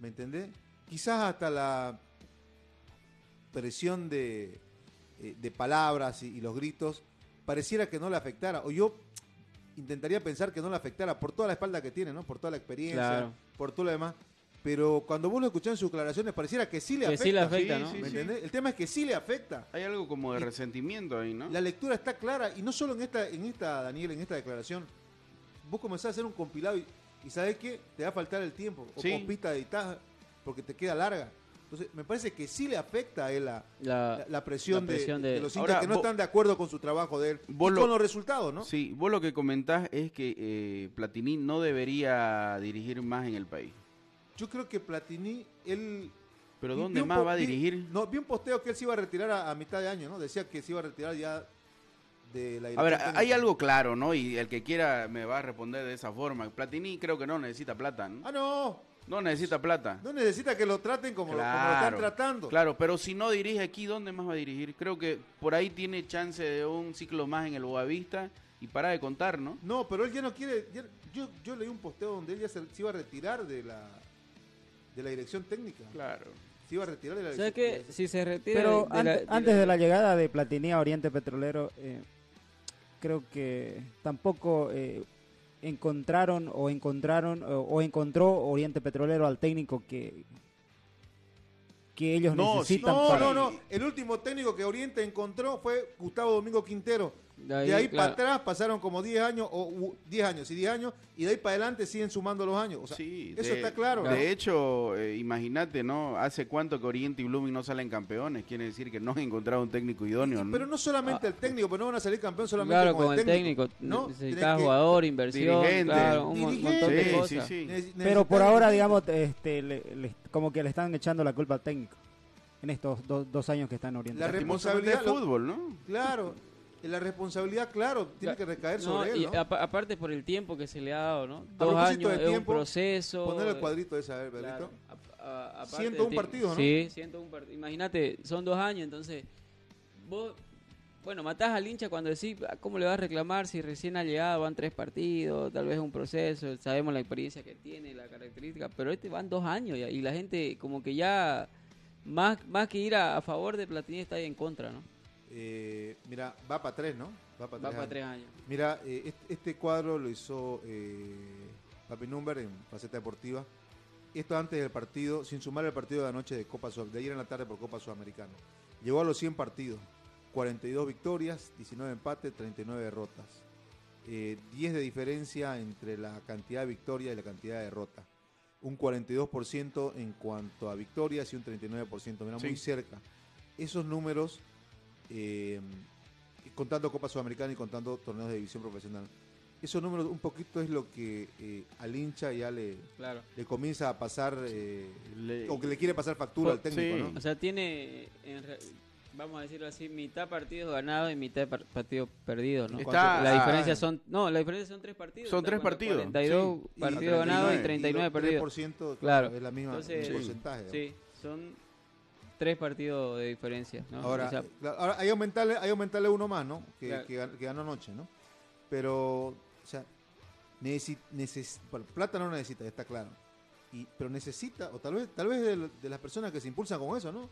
¿Me entendés? Quizás hasta la presión de, eh, de palabras y, y los gritos pareciera que no le afectara. O yo intentaría pensar que no le afectara por toda la espalda que tiene, ¿no? Por toda la experiencia, Claro. por todo lo demás. Pero cuando vos lo escuchás en sus declaraciones pareciera que sí le Que afecta. sí le afecta, Sí, ¿no? sí, ¿Me sí. entendés? El tema es que sí le afecta. Hay algo como de Y- resentimiento ahí, ¿no? La lectura está clara y no solo en esta, en esta, Daniel, en esta declaración. Vos comenzás a hacer un compilado y, y sabés qué, te va a faltar el tiempo. O Sí. con pista de editar porque te queda larga. Entonces, me parece que sí le afecta a él la, La- la- la presión, la de- presión de, de- los hinchas que no vos- están de acuerdo con su trabajo de él y lo- con los resultados, ¿no? Sí, vos lo que comentás es que eh, Platini no debería dirigir más en el país. Yo creo que Platini, él... Pero ¿dónde más va a dirigir? No, vi un posteo que él se iba a retirar a, a mitad de año, ¿no? Decía que se iba a retirar ya de la A ver, hay algo claro, ¿no? Y el que quiera me va a responder de esa forma. Platini creo que no necesita plata, ¿no? Ah, no, No necesita plata. no necesita que lo traten como, lo, como lo Claro, están tratando. Claro, pero si no dirige aquí, ¿dónde más va a dirigir? Creo que por ahí tiene chance de un ciclo más en el Boavista y para de contar, ¿no? No, pero él ya no quiere. ya- yo, yo leí un posteo donde él ya se, se iba a retirar de la de la dirección técnica. Claro. Se iba a retirar de la ¿Sabes dirección? Si se retira Pero de la- ante- antes de la llegada de Platini a Oriente Petrolero, eh, creo que tampoco eh, encontraron o encontraron o, o encontró Oriente Petrolero al técnico que que ellos No, necesitan No, para no, no. El último técnico que Oriente encontró fue Gustavo Domingo Quintero. De De ahí, para atrás pasaron como 10 años, o u- 10 años y 10 años, y de ahí para adelante siguen sumando los años. O sea, Sí, eso de- está claro. ¿no? De hecho, eh, imagínate, ¿no? Hace cuánto que Oriente y Blooming no salen campeones. Quiere decir que no han encontrado un técnico idóneo, ¿no? Pero no solamente el técnico, pero no van a salir campeón solamente Claro, con, con el técnico. ¿no? Necesitas Tenés que- jugador, inversión, Dirigente. claro, un Dirigente. montón de Sí, cosas. sí, sí. Neces- pero por ahora digamos este le- le- como que le están echando la culpa al técnico en estos do- dos años que está en Oriente. La responsabilidad- es fútbol, ¿no? Claro, la responsabilidad, claro, tiene que recaer No, sobre él, ¿no? apa- aparte por el tiempo que se le ha dado, ¿no? Dos años, del es un tiempo, proceso. Poner el cuadrito ese, a ver. Claro, a- a- aparte 101 del partidos, ¿no? Sí, 101 partidos. Imagínate, son dos años, entonces vos, bueno, matás al hincha cuando decís, "Ah, ¿cómo le vas a reclamar si recién ha llegado, van tres partidos, tal vez un proceso, sabemos la experiencia que tiene, la característica, pero este van dos años ya, y la gente como que ya, más, más que ir a, a favor de Platini, está ahí en contra, ¿no? Eh, mira, va para tres, ¿no? Va para tres. años. tres años. Mira, eh, este, este cuadro lo hizo eh, Papi Number en Faceta Deportiva. Esto antes del partido, sin sumar el partido de anoche de Copa Sud- de ayer en la tarde por Copa Sudamericana. Llegó a los 100 partidos, 42 victorias, 19 empates, 39 derrotas. Eh, 10 de diferencia entre la cantidad de victorias y la cantidad de derrotas. Un 42% en cuanto a victorias y un 39%, mira, muy cerca. Esos números, eh, contando Copa Sudamericana y contando torneos de división profesional. Esos números un poquito es lo que eh, al hincha ya le, Claro. le comienza a pasar, eh, Le- o que le quiere pasar factura al técnico, sí. ¿no? O sea, tiene, en re- vamos a decirlo así, mitad partidos ganados y mitad par- partidos perdidos, ¿no? Está- la ah, diferencia son, no, la diferencia son tres partidos. Son tres partidos, 42 sí. Partidos ganados y 39 y perdidos. 3%, Claro. es la misma Entonces, el porcentaje. ¿no? Sí, son tres partidos de diferencia, ¿no? Ahora, O sea, claro, ahora hay que aumentarle, hay que aumentarle uno más, ¿no? Que, Claro. que gan- que ganó anoche, ¿no? Pero, o sea, necesi- neces- bueno, plata no necesita, está claro. Y, pero necesita, o tal vez, tal vez de, de las personas que se impulsan con eso, ¿no?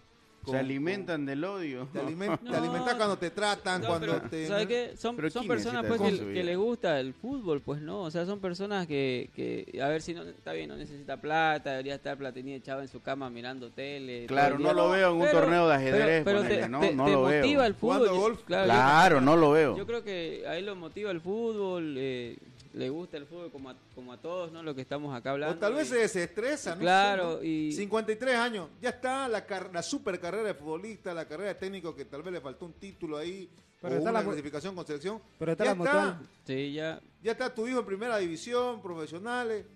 Se Con- alimentan del odio. con- te, alimen- [laughs] te No. alimentas cuando te tratan, no, cuando pero, te. ¿sabes qué? Son, son ¿quién personas pues que, que les gusta el fútbol, pues no, o sea, son personas que, que a ver si no está bien, no necesita plata, debería estar Platini echado en su cama mirando tele. Claro, no lo veo en un Pero- torneo de ajedrez, Pero, pero ponele, te, ¿no? te- No te lo veo. motiva el fútbol. Yo- golf, claro, yo- Claro, no lo veo. Yo creo que a él lo motiva el fútbol, eh, le gusta el fútbol como a, como a todos, ¿no? Lo que estamos acá hablando. O tal vez y- se desestresa, ¿no? Claro, y- 53 años, ya está la, car- la super carrera de futbolista, la carrera de técnico que tal vez le faltó un título ahí, Pero o está una la clasificación con selección. Pero está ya la mutual. Sí, ya. Ya está tu hijo en primera división, profesionales.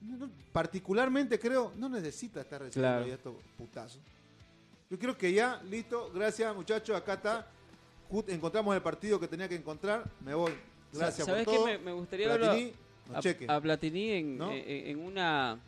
No, no, particularmente creo, no necesita estar recibiendo Claro. ahí estos putazos. Yo creo que ya, listo, gracias muchachos, acá está. Encontramos el partido que tenía que encontrar, me voy. Gracias ¿Sabes por qué? todo. Me, me gustaría verlo Platini, no a, a Platini en, ¿No? en, en una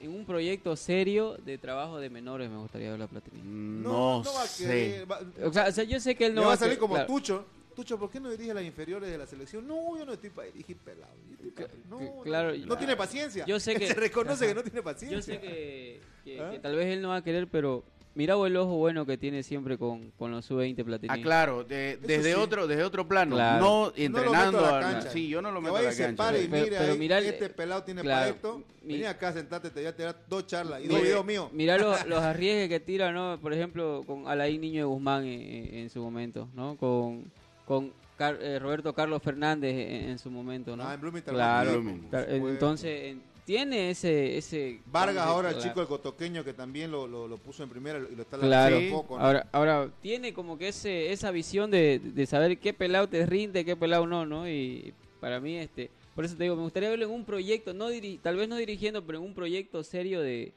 en un proyecto serio de trabajo de menores me gustaría verlo a Platini. No, va a sé. querer, va- O sea, o sea, yo sé que él no le va a salir como claro, Tucho. Tucho, ¿por qué no dirige las inferiores de la selección? No, yo no estoy para dirigir pelado. Yo estoy pa- no, que- no, claro, no, tiene paciencia. yo sé [laughs] que- se reconoce Ajá. que no tiene paciencia. Yo sé que, que- ¿Ah? que tal vez él no va a querer, pero mira vos el ojo bueno que tiene siempre con, con los sub-20 Platini. Ah, claro, de- desde sí. otro desde otro plano, Claro. no No lo entrenando. meto a la a- cancha. sí, yo no lo meto a la cancha. pare y Pero- mire pero ahí, mira este pelado tiene claro, para esto. mi- Vení acá, sentate, te voy a tirar dos charlas y dos videos míos. Mirá los, [laughs] los arriesgues que tira, ¿no? Por ejemplo, con Alain Niño de Guzmán en, en- en su momento, ¿no? Con, con Car- eh, Roberto Carlos Fernández en, en su momento, ¿no? Ah, en Bloomington. Claro. Blooming. Entonces, en- tiene ese... ese Vargas ahora, el chico el cotoqueño que también lo, lo, lo puso en primera y lo está Claro, lanzando un poco. ¿no? ahora, ahora tiene como que ese, esa visión de, de saber qué pelado te rinde, qué pelado no, ¿no? Y para mí, este, por eso te digo, me gustaría verlo en un proyecto, no diri- tal vez no dirigiendo, pero en un proyecto serio de,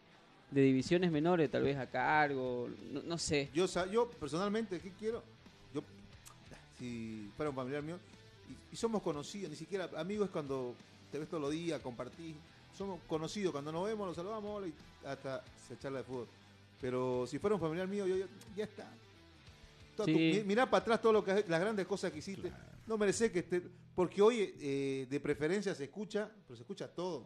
de divisiones menores, tal vez a cargo, no, no sé. Yo, yo personalmente, ¿qué quiero? Yo, si fuera un familiar mío, y, y somos conocidos, ni siquiera amigos es cuando te ves todos los días, compartís, somos conocidos, cuando nos vemos, nos saludamos hola, y hasta se charla de fútbol. Pero si fuera un familiar mío, yo, yo- ya está. Tu- Sí. mi- mirá para atrás todo lo que has- las grandes cosas que hiciste. No merece que esté, porque hoy eh, de preferencia se escucha, pero se escucha todo.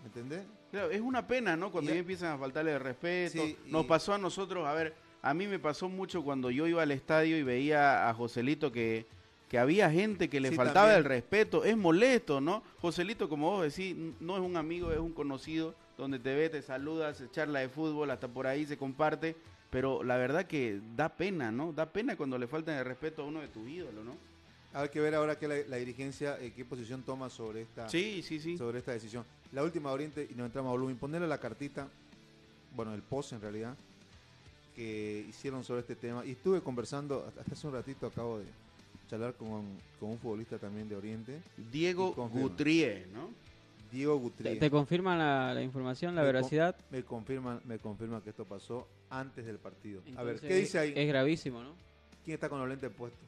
¿Me entendés? Claro, es una pena, ¿no? Cuando ya empiezan a faltarle el respeto. Sí, Nos y- pasó a nosotros, a ver, a mí me pasó mucho cuando yo iba al estadio y veía a Joselito que, que había gente que le Sí, faltaba también. el respeto. Es molesto, ¿no? Joselito, como vos decís, no es un amigo, es un conocido, donde te ve, te saluda, se charla de fútbol, hasta por ahí se comparte. Pero la verdad que da pena, ¿no? Da pena cuando le faltan el respeto a uno de tus ídolos, ¿no? Hay que ver ahora que la, la dirigencia, eh, qué posición toma sobre esta, Sí, sí, sí. sobre esta decisión. La última Oriente, y nos entramos a volumen, ponerle la cartita, bueno, el post en realidad, que hicieron sobre este tema. Y estuve conversando, hasta hace un ratito acabo de charlar con, con un futbolista también de Oriente, Diego. Gutrié, ¿no? Diego ¿Te, Gutierrez. te confirman la, la información, la Me con- veracidad? Me confirma, me confirma que esto pasó antes del partido. a ver, ¿qué dice ahí? Es gravísimo, ¿no? ¿Quién está con los lentes puestos?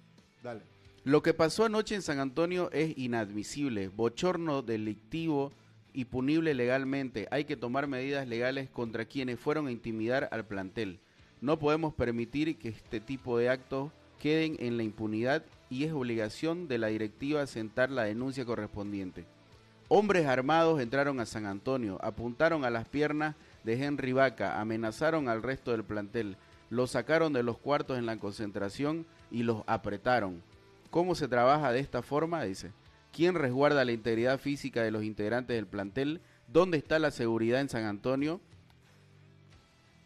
Dale. Lo que pasó anoche en San Antonio es inadmisible, bochorno delictivo y punible legalmente. Hay que tomar medidas legales contra quienes fueron a intimidar al plantel. No podemos permitir que este tipo de actos queden en la impunidad y es obligación de la directiva sentar la denuncia correspondiente. Hombres armados entraron a San Antonio, apuntaron a las piernas de Henry Vaca, amenazaron al resto del plantel, los sacaron de los cuartos en la concentración y los apretaron. ¿Cómo se trabaja de esta forma? Dice. ¿Quién resguarda la integridad física de los integrantes del plantel? ¿Dónde está la seguridad en San Antonio?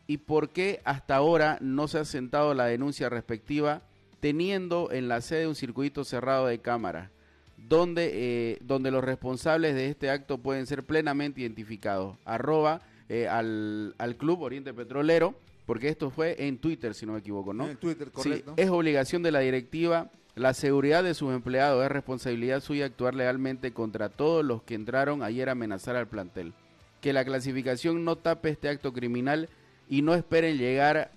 ¿Y por qué hasta ahora no se ha sentado la denuncia respectiva teniendo en la sede un circuito cerrado de cámaras? Donde, eh, donde los responsables de este acto pueden ser plenamente identificados. Arroba eh, al, al Club Oriente Petrolero, porque esto fue en Twitter, si no me equivoco, ¿no? En Twitter, Sí, correcto. es obligación de la directiva. La seguridad de sus empleados es responsabilidad suya actuar legalmente contra todos los que entraron ayer a amenazar al plantel. Que la clasificación no tape este acto criminal y no esperen llegar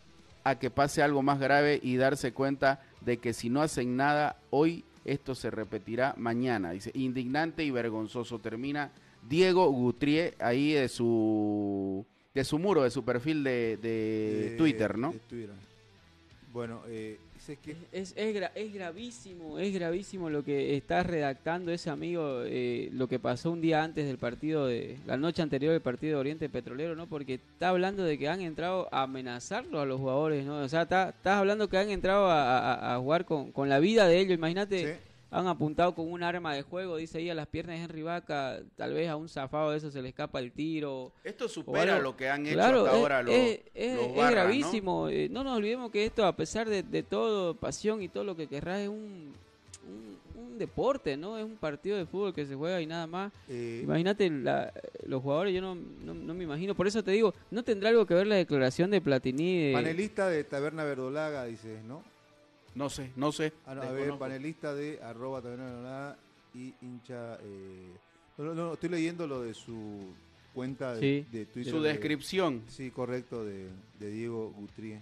a que pase algo más grave y darse cuenta de que si no hacen nada hoy, esto se repetirá mañana. Dice, indignante y vergonzoso. Termina Diego Gutrié ahí de su, de su muro, de su perfil de, de De- Twitter, ¿no? de Twitter. Bueno, eh, sé que Es, es, gra- es gravísimo, es gravísimo lo que está redactando ese amigo, eh, lo que pasó un día antes del partido, de la noche anterior del partido de Oriente Petrolero, ¿no? Porque está hablando de que han entrado a amenazarlo a los jugadores, ¿no? O sea, está- estás hablando que han entrado a, a- a jugar con, con la vida de ellos, imagínate. Sí. Han apuntado con un arma de juego, dice ahí, a las piernas de Henry Vaca. Tal vez a un zafado de eso se le escapa el tiro. Esto supera lo que han hecho Claro, hasta es, ahora los, es- es- los es barras, ¿no? gravísimo. Eh, ¿no? nos olvidemos que esto, a pesar de, de todo, pasión y todo lo que querrás, es un, un, un deporte, ¿no? Es un partido de fútbol que se juega y nada más. eh, Imagínate la- los jugadores, yo no, no, no me imagino. Por eso te digo, ¿no tendrá algo que ver la declaración de Platini? de- panelista de Taberna Verdolaga, dice, ¿no? No sé, no sé. Ah, no, a ver, panelista de arroba Taberna Verdolaga y hincha... eh, no, no, no, estoy leyendo lo de su cuenta de, Sí. de Twitter. Su de- descripción. Sí, correcto, de, de Diego Gutrie.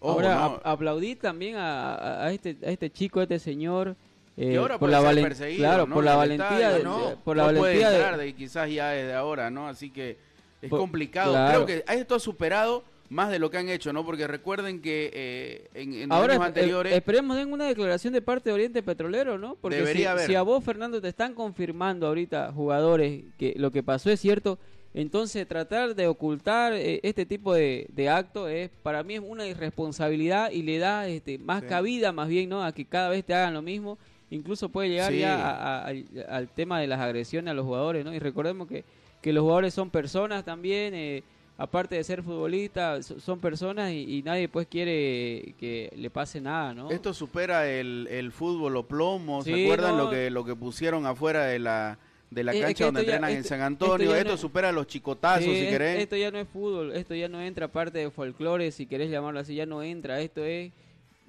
Ojo, Ahora, no, a- aplaudí también a, a- este, a este chico, a este señor. eh, que ahora por puede la ser valen- perseguido, claro, ¿no? por la valentía, de, ¿no? por la No puede valentía de- entrar de, quizás ya desde ahora, ¿no? Así que es Por- complicado. claro. Creo que esto ha superado más de lo que han hecho, ¿no? Porque recuerden que eh, en, en Ahora años esp- anteriores... eh, esperemos den una declaración de parte de Oriente Petrolero, ¿no? Porque si, Debería haber. si a vos, Fernando, te están confirmando ahorita jugadores que lo que pasó es cierto, entonces tratar de ocultar eh, este tipo de, de actos es para mí es una irresponsabilidad y le da este, más Sí. cabida más bien, ¿no? A que cada vez te hagan lo mismo. Incluso puede llegar Sí. ya a- a- al, al tema de las agresiones a los jugadores, ¿no? Y recordemos que, que los jugadores son personas también, eh, aparte de ser futbolistas, so- son personas y, y nadie pues quiere que le pase nada, ¿no? Esto supera el, el fútbol o plomo. ¿Se Sí, acuerdan no. lo que lo que pusieron afuera de la de la Eh, es cancha que donde ya- entrenan en esto- San Antonio. Esto, no- supera los chicotazos, Sí, si querés. Esto ya no es fútbol, esto ya no entra parte de folclore, si querés llamarlo así, ya no entra. Esto es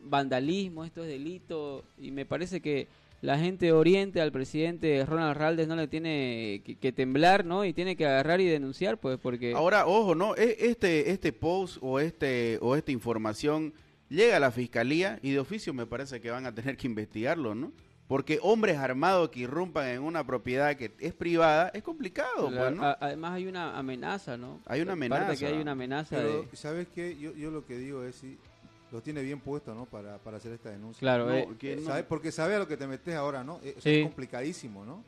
vandalismo, esto es delito. Y me parece que la gente de Oriente al presidente Ronald Raldes no le tiene que, que temblar, ¿no? Y tiene que agarrar y denunciar, pues, porque... Ahora, ojo, ¿no? E- Este, este post o, este, o esta información llega a la fiscalía y de oficio me parece que van a tener que investigarlo, ¿no? Porque hombres armados que irrumpan en una propiedad que es privada es complicado, la- pues, ¿no? a- además hay una amenaza, ¿no? Hay una Aparte amenaza. que hay una amenaza Pero, de... ¿sabes qué? Yo, yo lo que digo es si lo tiene bien puesto, ¿no? Para, para hacer esta denuncia. Claro, No, eh, que no- ¿Sabe? Porque sabe a lo que te metes ahora, ¿no? Eh, Sí. Es complicadísimo, ¿no?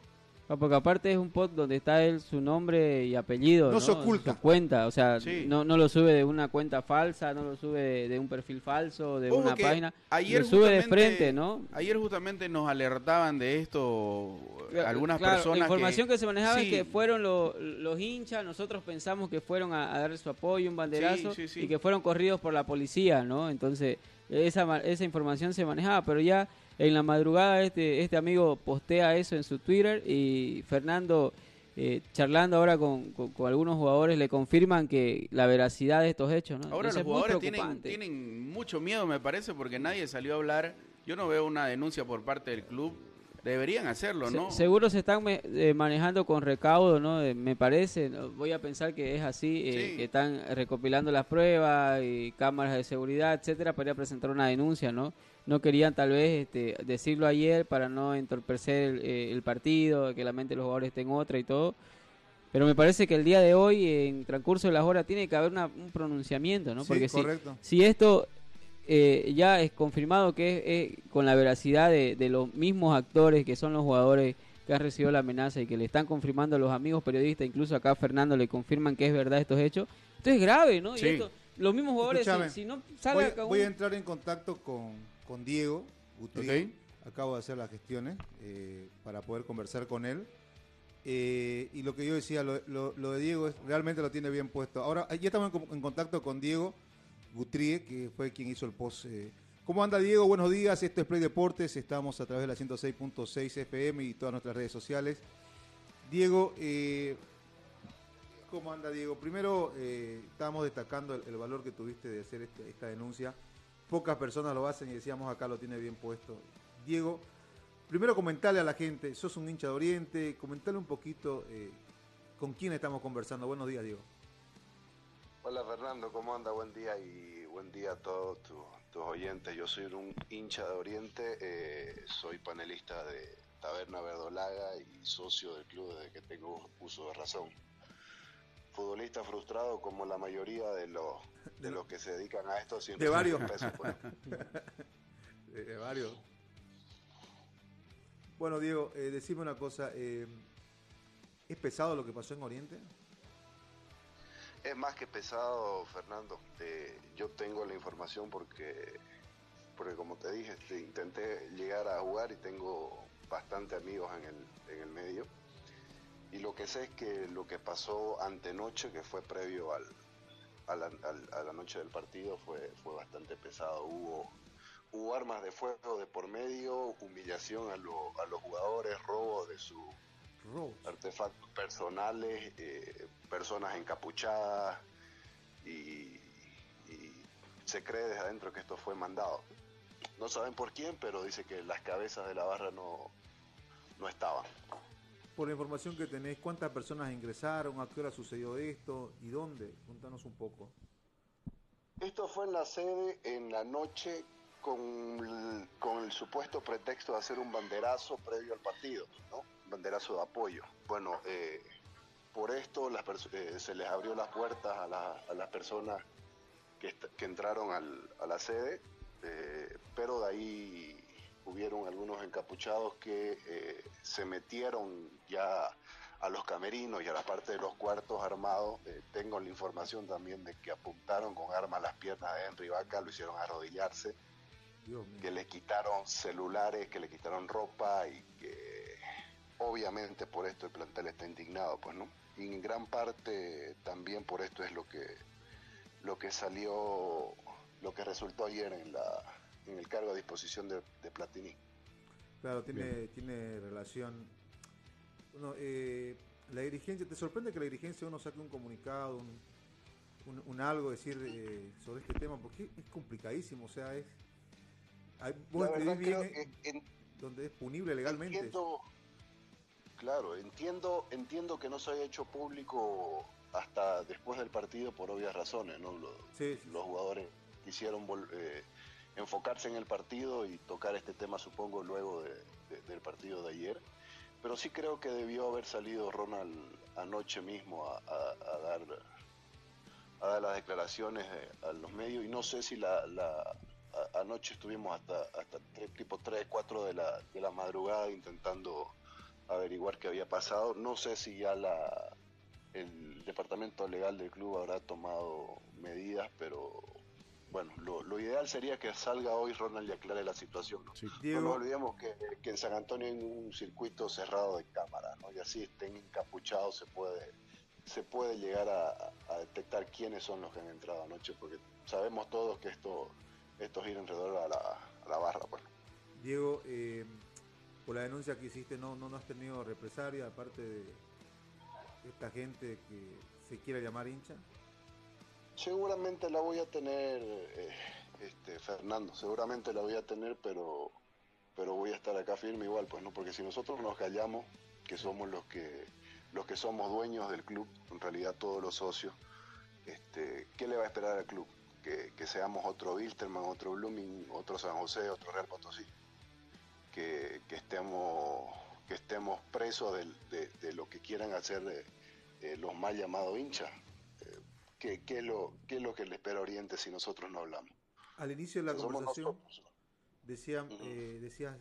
Porque aparte es un post donde está él su nombre y apellido. No No, se oculta. Su cuenta, o sea, Sí. no, no lo sube de una cuenta falsa, no lo sube de, de un perfil falso, de Ojo una página. ayer lo sube de frente, ¿no? Ayer justamente nos alertaban de esto algunas Claro, personas La información que, se manejaba Sí. es que fueron lo- los hinchas, nosotros pensamos que fueron a, a dar su apoyo, un banderazo, Sí, y que fueron corridos por la policía, ¿no? Entonces, esa, esa información se manejaba, pero ya en la madrugada este, este amigo postea eso en su Twitter y Fernando, eh, charlando ahora con, con- con algunos jugadores, le confirman que la veracidad de estos hechos, ¿no? Ahora Entonces, los jugadores tienen mucho miedo, me parece, porque nadie salió a hablar. Yo no veo una denuncia por parte del club. Deberían hacerlo, Se- ¿no? seguro se están me- eh, manejando con recaudo, ¿no? Eh, me parece, ¿no? voy a pensar que es así, eh, Sí. que están recopilando las pruebas y cámaras de seguridad, etcétera, para ir a presentar una denuncia, ¿no? No querían tal vez este, decirlo ayer para no entorpecer el, eh, el partido, que la mente de los jugadores esté en otra y todo. Pero me parece que el día de hoy, en transcurso de las horas, tiene que haber una- un pronunciamiento, ¿no? Sí, Porque si, si esto eh, ya es confirmado que es, es con la veracidad de, de los mismos actores que son los jugadores que han recibido la amenaza y que le están confirmando a los amigos periodistas, incluso acá a Fernando le confirman que es verdad estos hechos, esto es grave, ¿no? Sí. Y esto, los mismos jugadores, si, no sale Voy, acá voy a entrar en contacto con, con Diego Gutiérrez. Acabo de hacer las gestiones eh, para poder conversar con él. Eh, y lo que yo decía, lo, lo- lo de Diego es, realmente lo tiene bien puesto. Ahora, ya estamos en, en contacto con Diego Gutrie, que fue quien hizo el post. eh. ¿Cómo anda Diego? Buenos días, esto es Play Deportes, estamos a través de la 106.6 FM y todas nuestras redes sociales. Diego, eh, ¿cómo anda Diego? Primero, eh, estábamos destacando el, valor que tuviste de hacer este- esta denuncia. Pocas personas lo hacen y decíamos acá lo tiene bien puesto. Diego, primero comentarle a la gente, sos un hincha de Oriente, comentarle un poquito eh, con quién estamos conversando. Buenos días, Diego. Hola Fernando, ¿cómo anda? Buen día y buen día a todos tu- tus oyentes. Yo soy un hincha de Oriente, eh, soy panelista de Taberna Verdolaga y socio del club desde que tengo uso de razón. Futbolista frustrado como la mayoría de los de los que se dedican a esto siempre De varios. pesos, pues. [laughs] De, de varios. Bueno, Diego, eh, decime una cosa. eh, ¿Es pesado lo que pasó en Oriente? Es más que pesado, Fernando. Eh, yo tengo la información porque, porque como te dije, este, intenté llegar a jugar y tengo bastante amigos en el, en el medio. Y lo que sé es que lo que pasó antenoche, que fue previo al, a, la, noche del partido, fue, fue bastante pesado. Hubo, hubo armas de fuego de por medio, humillación a, a los jugadores, robo de su artefactos personales, eh, personas encapuchadas y, y se cree desde adentro que esto fue mandado. No saben por quién, pero dice que las cabezas de la barra no, no estaban. Por la información que tenés, ¿cuántas personas ingresaron? ¿A qué hora sucedió esto? ¿Y dónde? Contanos un poco. Esto fue en la sede en la noche con el, con el supuesto pretexto de hacer un banderazo previo al partido, ¿no? Banderazo de apoyo. Bueno, eh, por esto las eh, se les abrió las puertas a, la- a las personas que, que entraron al- a la sede, eh, pero de ahí hubieron algunos encapuchados que eh, se metieron ya a los camerinos y a la parte de los cuartos armados. Eh, tengo la información también de que apuntaron con armas las piernas de Henry Vaca, lo hicieron arrodillarse, que le quitaron celulares, que le quitaron ropa y que obviamente por esto el plantel está indignado, pues no. Y en gran parte también por esto es lo que lo que salió, lo que resultó ayer en la en el cargo a disposición de, de Platini. Claro, tiene, tiene relación. No, eh, la dirigencia, ¿te sorprende que la dirigencia uno saque un comunicado, un, un, un algo, decir eh, sobre este tema? Porque es complicadísimo, o sea, es... Hay, vos La verdad escribís bien creo eh, que en- donde es punible legalmente. Entiendo, claro, entiendo, entiendo que no se haya hecho público hasta después del partido por obvias razones, ¿no? Lo- Sí, sí, los jugadores quisieron eh, enfocarse en el partido y tocar este tema, supongo, luego de- de- del partido de ayer. Pero sí creo que debió haber salido Ronald anoche mismo a, a- a dar a dar las declaraciones eh, a los medios y no sé si la, la- a- anoche estuvimos hasta hasta tres- tipo 3, 4 de la, de la madrugada intentando averiguar qué había pasado. No sé si ya la el departamento legal del club habrá tomado medidas, pero bueno, lo, lo ideal sería que salga hoy Ronald y aclare la situación. ¿no? Sí. No Diego, nos olvidemos que, que en San Antonio hay un circuito cerrado de cámara, ¿no? Y así estén encapuchados se puede se puede llegar a, a detectar quiénes son los que han entrado anoche, porque sabemos todos que esto esto gira alrededor a la, a la barra, pues. Diego, eh, por la denuncia que hiciste, no, no, no has tenido represalia aparte de esta gente que se quiera llamar hincha. Seguramente la voy a tener, eh, este, Fernando, seguramente la voy a tener, pero pero voy a estar acá firme igual, pues no, porque si nosotros nos callamos, que somos los que los que somos dueños del club, en realidad todos los socios, este, ¿qué le va a esperar al club? Que, que seamos otro Wilstermann, otro Blooming, otro San José, otro Real Potosí, que, que estemos que estemos presos del- de, de lo que quieran hacer eh, eh, los mal llamados hinchas. Eh, ¿qué, qué es lo, ¿Qué es lo que le espera Oriente si nosotros no hablamos? Al inicio de la Somos conversación nosotros. decían, Ujú. eh, decías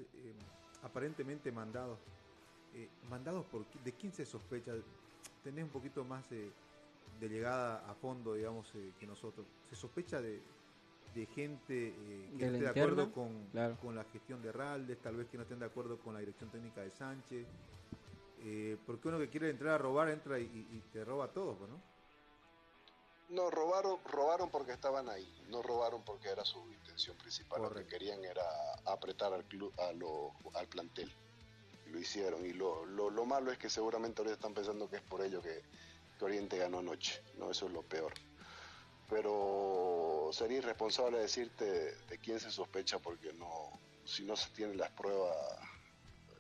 aparentemente mandados. ¿Mandados por de quién se sospecha? Tenés un poquito más de llegada a fondo, digamos, que nosotros. ¿Se sospecha de, de gente eh, que ¿De no la esté de acuerdo con, Claro. con la gestión de Raldes, tal vez que no estén de acuerdo con la dirección técnica de Sánchez? Eh, porque uno que quiere entrar a robar entra y, te roba todo, pues, ¿no? No, robaron, robaron porque estaban ahí, no robaron porque era su intención principal. Lo que querían era apretar al club, a lo, al plantel. Y lo hicieron. Y lo, lo, lo malo es que seguramente ahorita están pensando que es por ello que, que Oriente ganó anoche. No, eso es lo peor. Pero sería irresponsable decirte de quién se sospecha porque no, si no se tienen las pruebas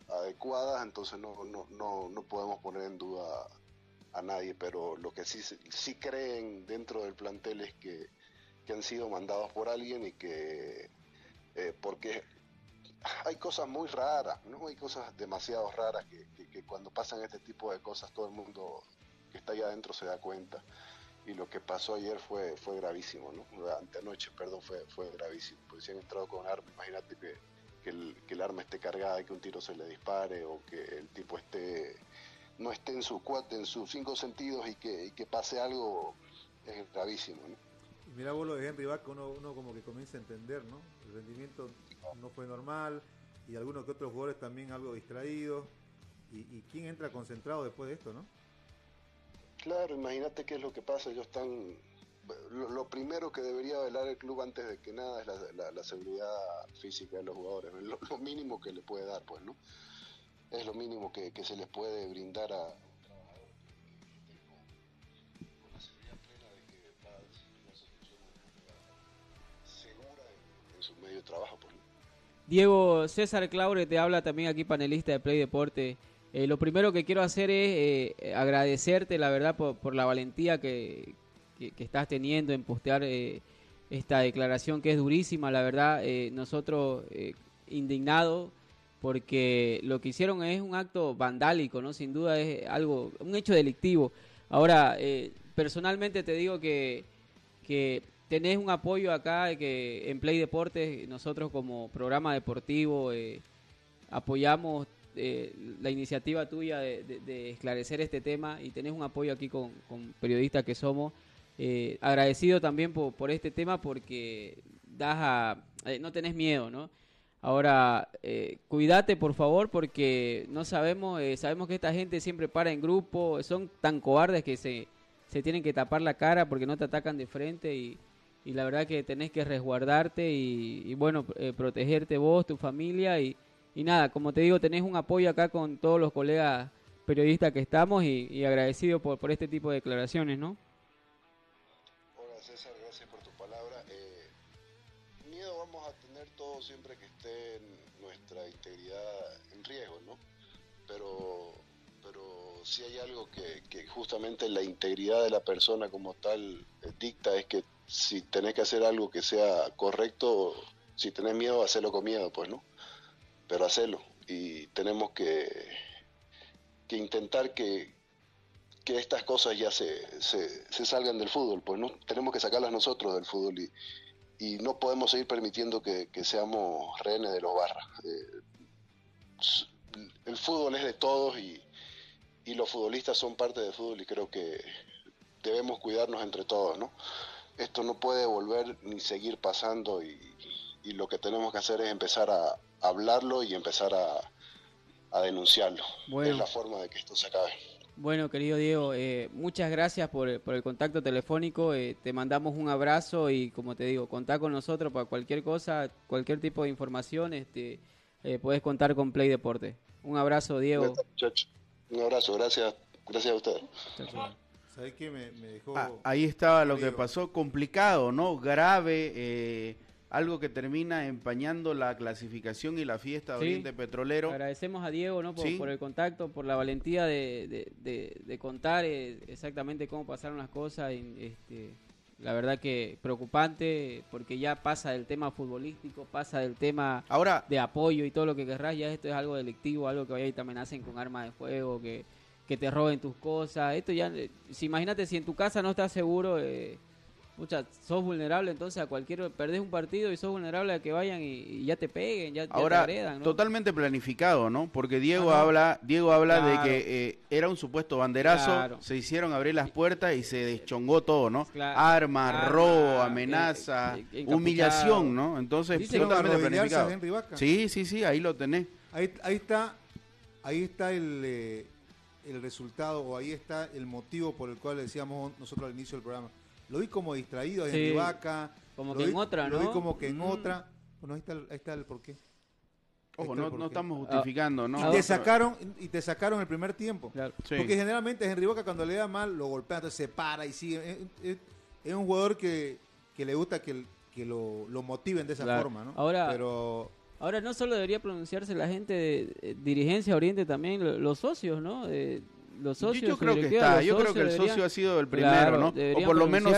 adecuadas, entonces no, no, no, no podemos poner en duda a nadie, pero lo que sí, sí creen dentro del plantel es que, que han sido mandados por alguien y que eh, porque hay cosas muy raras, ¿no? Hay cosas demasiado raras que, que- que cuando pasan este tipo de cosas todo el mundo que está ahí adentro se da cuenta. Y lo que pasó ayer fue fue gravísimo, ¿no? Anteanoche, perdón, fue, fue gravísimo. Porque si han entrado con arma, imagínate que, que, el, arma esté cargada y que un tiro se le dispare o que el tipo esté no esté en sus cuatro, en sus cinco sentidos y que, que pase algo es gravísimo, ¿no? Y mira vos lo de Henry Vaca, uno, uno como que comienza a entender, ¿no? El rendimiento no fue normal y algunos que otros jugadores también algo distraídos. ¿Y, y quién entra concentrado después de esto, no? Claro, imagínate qué es lo que pasa, ellos están... Lo, primero que debería velar el club antes de que nada es la, la- seguridad física de los jugadores, lo, lo mínimo que le puede dar, pues, ¿no? Es lo mínimo que, que se les puede brindar a su medio de trabajo, pues, ¿no? Diego César Claure te habla también aquí panelista de Play Deporte. Eh, lo primero que quiero hacer es eh, agradecerte, la verdad, por, la valentía que, que- estás teniendo en postear eh, esta declaración que es durísima, la verdad. nosotros indignados porque lo que hicieron es un acto vandálico, ¿no? Sin duda es algo, un hecho delictivo. Ahora, personalmente te digo que, que tenés un apoyo acá que en Play Deportes nosotros como programa deportivo apoyamos eh, la iniciativa tuya de, esclarecer este tema y tenés un apoyo aquí con, periodistas que somos. Eh, agradecido también por, este tema porque das eh, no tenés miedo, ¿no? Ahora, cuídate por favor porque no sabemos, sabemos que esta gente siempre para en grupo, son tan cobardes que se, se tienen que tapar la cara porque no te atacan de frente y, y la verdad que tenés que resguardarte y, bueno, protegerte vos, tu familia y, y nada, como te digo, tenés un apoyo acá con todos los colegas periodistas que estamos y, y agradecido por, por este tipo de declaraciones, ¿no? Hola César, gracias por tu palabra. Eh, miedo vamos a tener todos siempre que esté nuestra integridad en riesgo, ¿no? Pero, pero si hay algo que, justamente la integridad de la persona como tal eh, dicta es que si tenés que hacer algo que sea correcto, si tenés miedo, hacelo con miedo, pues, ¿no? Pero hacelo. Y tenemos que, que intentar que, que estas cosas ya se, se, salgan del fútbol, pues no tenemos que sacarlas nosotros del fútbol y, y no podemos seguir permitiendo que, que seamos rehenes de los barras. Eh, el fútbol es de todos y, y los futbolistas son parte del fútbol y creo que debemos cuidarnos entre todos, ¿no? Esto no puede volver ni seguir pasando y, y lo que tenemos que hacer es empezar a hablarlo y empezar a, a denunciarlo. Bueno. Es la forma de que esto se acabe. Bueno, querido Diego, eh, muchas gracias por, por el contacto telefónico. eh, te mandamos un abrazo y, como te digo, contá con nosotros para cualquier cosa, cualquier tipo de información. Este, eh, puedes contar con Play Deporte. Un abrazo, Diego. Un abrazo, gracias, gracias a ustedes. ¿Sabés qué? Me, me dejó... Ah, ahí estaba lo que pasó, complicado, ¿no? Grave, eh, algo que termina empañando la clasificación y la fiesta de Sí. Oriente Petrolero. Agradecemos a Diego ¿no? por, Sí. por el contacto, por la valentía de, de- de- de contar eh, exactamente cómo pasaron las cosas. y, este, la verdad que preocupante porque ya pasa del tema futbolístico, pasa del tema Ahora, de apoyo y todo lo que querrás, ya esto es algo delictivo, algo que vaya y te amenacen con armas de fuego, que, que te roben tus cosas. Esto ya, eh, si imagínate si en tu casa no estás seguro, eh, pucha, sos vulnerable entonces a cualquier, perdés un partido y sos vulnerable a que vayan y, y ya te peguen, ya, ya te ahora agredan, ¿no? totalmente planificado, ¿no? Porque Diego Ah, habla, Diego habla Claro. de que eh, era un supuesto banderazo, Claro. se hicieron abrir las puertas y se deschongó todo, ¿no? Claro. Armas, Arma, robo, eh, amenaza, eh, humillación, ¿no? Entonces, Dicen ¿Fueron a totalmente planificado. Sí, sí, sí, ahí lo tenés. Ahí, ahí está, ahí está el, eh, el resultado o ahí está el motivo por el cual decíamos nosotros al inicio del programa. Lo vi como distraído a Sí. Henry Vaca. Como lo que vi- en otra, Lo vi ¿no? como que en Mm. otra. Bueno, ahí está, el- ahí está el porqué. Ojo, no, no estamos justificando, ¿no? Y Ah, te sacaron y te sacaron el primer tiempo. Claro. Sí. Porque generalmente Henry Boca cuando le da mal lo golpea, entonces se para y sigue. Es, es- es un jugador que, que le gusta que, que lo, lo motiven de esa Claro. forma, ¿no? Ahora- Pero Ahora no solo debería pronunciarse la gente de eh, dirigencia Oriente, también lo- los socios, ¿no? Eh, los Yo- socios. yo creo que está, yo creo que el deberían- socio ha sido el primero, Claro, ¿no? O por lo menos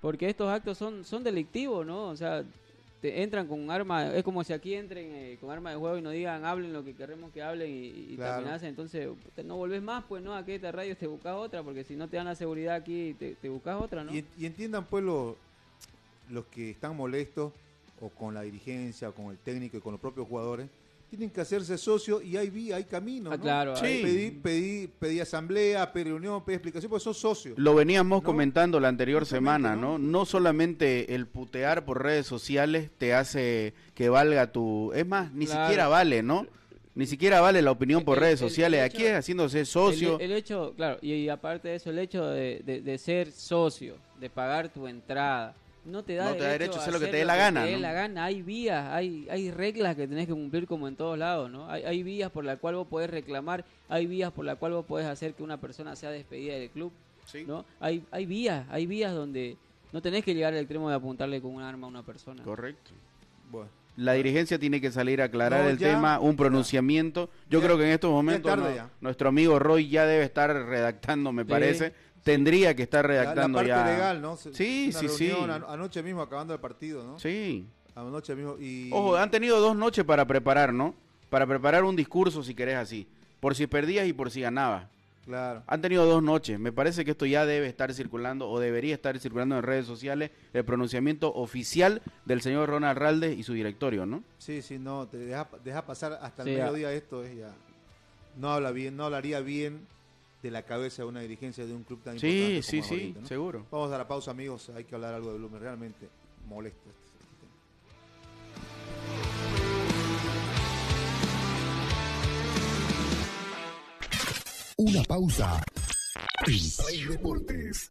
Porque estos actos son, son delictivos, ¿no? O sea, te entran con un arma, es como si aquí entren eh, con arma de juego y no digan, hablen lo que queremos que hablen y, y te Claro. amenacen. Entonces, no volvés más, pues, ¿no? A que esta radio te buscas otra, porque si no te dan la seguridad aquí, te, te buscas otra, ¿no? Y, y entiendan pues los, los que están molestos o con la dirigencia o con el técnico y con los propios jugadores, tienen que hacerse socios y hay vía, hay camino. Ah, ¿no? claro, Sí. Pedí, pedí, pedí asamblea, pedí reunión, pedí explicación, porque son socios. Lo veníamos ¿no? comentando la anterior semana, ¿no? ¿no? No solamente el putear por redes sociales te hace que valga tu... Es más, ni Claro. siquiera vale, ¿no? Ni siquiera vale la opinión por El- redes sociales. el Aquí hecho- es haciéndose socio. El, el hecho, claro, y, y aparte de eso, el hecho de, de- de ser socio, de pagar tu entrada, no te da No te da derecho a hacer lo que te dé la gana, Te dé ¿no? la gana. Hay vías, hay, hay reglas que tenés que cumplir como en todos lados, ¿no? Hay, hay vías por las cuales vos podés reclamar, hay vías por las cuales vos podés hacer que una persona sea despedida del club, Sí. ¿no? Hay, hay vías, hay vías donde no tenés que llegar al extremo de apuntarle con un arma a una persona. Correcto. Bueno, La dirigencia tiene que salir a aclarar No, el ya, tema, un pronunciamiento. Yo Ya- creo que en estos momentos tarde no- ya. nuestro amigo Roy ya debe estar redactando, me Sí. parece. Tendría que estar la, la redactando parte ya. legal, ¿no? Se- Sí, una sí, sí. Anoche mismo acabando el partido, ¿no? Sí. Anoche mismo y... Ojo, han tenido dos noches para preparar, ¿no? Para preparar un discurso, si querés así. Por si perdías y por si ganabas. Claro. Han tenido dos noches. Me parece que esto ya debe estar circulando o debería estar circulando en redes sociales el pronunciamiento oficial del señor Ronald Raldes y su directorio, ¿no? Sí, sí, no, te deja, deja pasar hasta el Sí, mediodía esto, es ya... No habla bien, no hablaría bien de la cabeza de una dirigencia de un club tan Sí, importante sí, como sí, seguro. Vamos a la pausa, amigos. Hay que hablar algo de Blumen. Realmente molesto este, este tema. Una pausa en Play Deportes.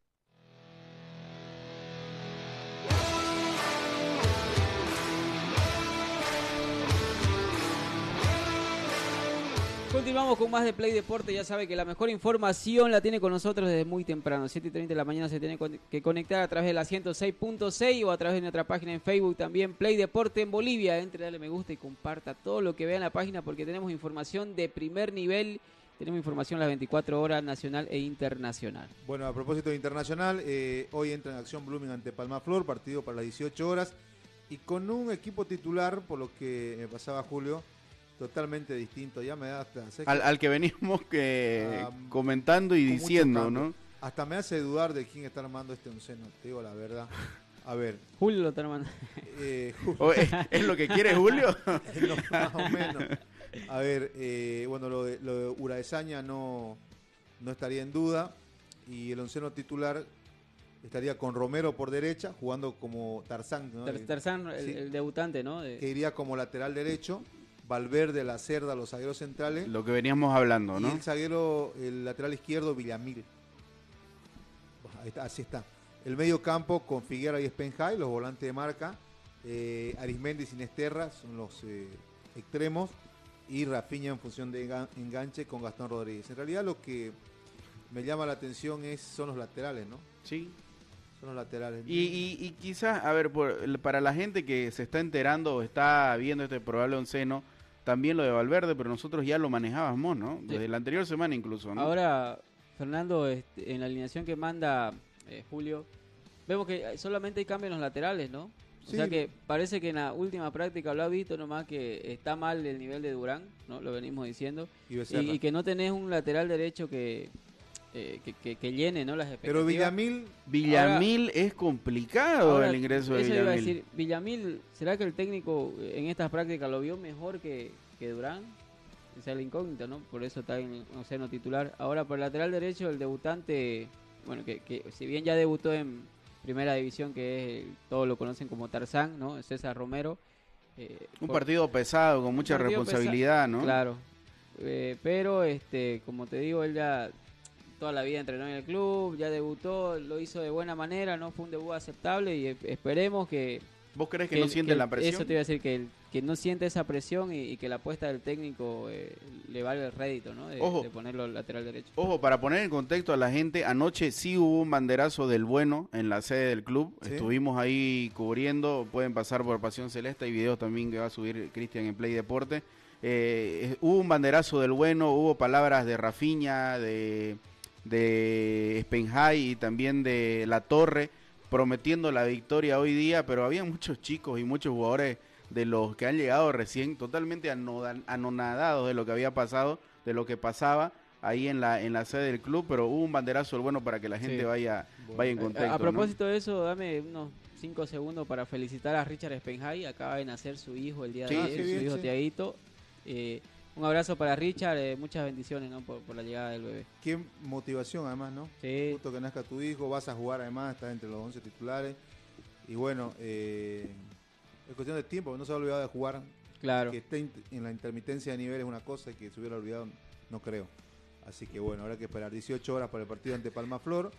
Continuamos con más de Play Deporte. Ya sabe que la mejor información la tiene con nosotros desde muy temprano. 7 y 30 de la mañana se tiene que conectar a través de la 106.6 o a través de nuestra página en Facebook también. Play Deporte en Bolivia. Entre, dale me gusta y comparta todo lo que vea en la página porque tenemos información de primer nivel. Tenemos información las 24 horas nacional e internacional. Bueno, a propósito de internacional, eh, hoy entra en acción Blooming ante Palma Flor, partido para las 18 horas. Y con un equipo titular, por lo que me pasaba Julio, totalmente distinto. Ya me da hasta. Al, que- al que venimos que Ah, comentando y diciendo. ¿no? Hasta me hace dudar de quién está armando este onceno, te digo la verdad. A ver. [laughs] Julio lo está armando. eh, O, ¿es, es lo que quiere Julio? [laughs] No, más o menos. A ver, eh, bueno, lo de, lo de Uraesaña no, no estaría en duda. Y el onceno titular estaría con Romero por derecha, jugando como Tarzán, ¿no? Tarzán, el, sí. el debutante, ¿no? De- que iría como lateral derecho. Valverde, La Cerda, los zagueros centrales. Lo que veníamos hablando, Y ¿no? el zaguero, el lateral izquierdo, Villamil. Ahí está, así está. El medio campo con Figuera y Spenjay, los volantes de marca. Eh, Arismendi y Sinesterra son los eh, extremos. Y Rafinha en función de engan- enganche con Gastón Rodríguez. En realidad lo que me llama la atención es son los laterales, ¿no? Sí. Son los laterales. Y, y, y quizás, a ver, por, para la gente que se está enterando o está viendo este probable onceno, también lo de Valverde, pero nosotros ya lo manejábamos, ¿no? Desde la anterior semana incluso, ¿no? Ahora, Fernando, este, en la alineación que manda eh, Julio, vemos que solamente hay cambios en los laterales, ¿no? O sea que parece que en la última práctica lo ha visto nomás que está mal el nivel de Durán, ¿no? Lo venimos diciendo. Y Y, Becerra. y que no tenés un lateral derecho que, eh, que, que- que llene, ¿no? Las Pero expectativas. Villamil, Villamil es complicado Ahora, el ingreso de eso iba a Villamil. decir, Villamil, ¿será que el técnico en estas prácticas lo vio mejor que, que Durán? Esa es la incógnita, ¿no? Por eso está en océano titular. Ahora, por el lateral derecho, el debutante, bueno, que, que si bien ya debutó en primera división, que es, todos lo conocen como Tarzán, ¿no? César Romero. eh, Un por- partido pesado, con mucha responsabilidad, ¿no? Claro. Eh, pero, este, como te digo, él ya toda la vida entrenó en el club, ya debutó, lo hizo de buena manera, no fue un debut aceptable y esperemos que... ¿Vos crees que, que no siente que la presión? Eso te iba a decir, que, el- que no siente esa presión y, y que la apuesta del técnico eh, le valga el rédito, ¿no? De, Ojo. de ponerlo lateral derecho. Ojo, para poner en contexto a la gente, anoche sí hubo un banderazo del bueno en la sede del club. Sí. Estuvimos ahí cubriendo, pueden pasar por Pasión Celeste, hay videos también que va a subir Cristian en Play Deporte. Eh, hubo un banderazo del bueno, hubo palabras de Rafiña, de, de Spenjay y también de La Torre prometiendo la victoria hoy día, pero había muchos chicos y muchos jugadores de los que han llegado recién totalmente anonadados de lo que había pasado, de lo que pasaba ahí en la en la sede del club, pero hubo un banderazo del bueno para que la gente Sí. vaya vaya en A- contexto. a, propósito de eso, dame unos cinco segundos para felicitar a Richard Spenjay. Acaba de nacer su hijo el día Sí, de ah, ayer, qué su bien, hijo sí. Tiaguito. Eh, un abrazo para Richard, eh, muchas bendiciones ¿no? por, por la llegada del bebé. qué motivación además, ¿no? Sí, Justo que nazca tu hijo, vas a jugar además, estás entre los 11 titulares. Y bueno, eh, es cuestión de tiempo, no se ha olvidado de jugar. claro. Que esté en la intermitencia de nivel es una cosa y que se hubiera olvidado, no creo. Así que bueno, habrá que esperar 18 horas para el partido ante Palma Flor.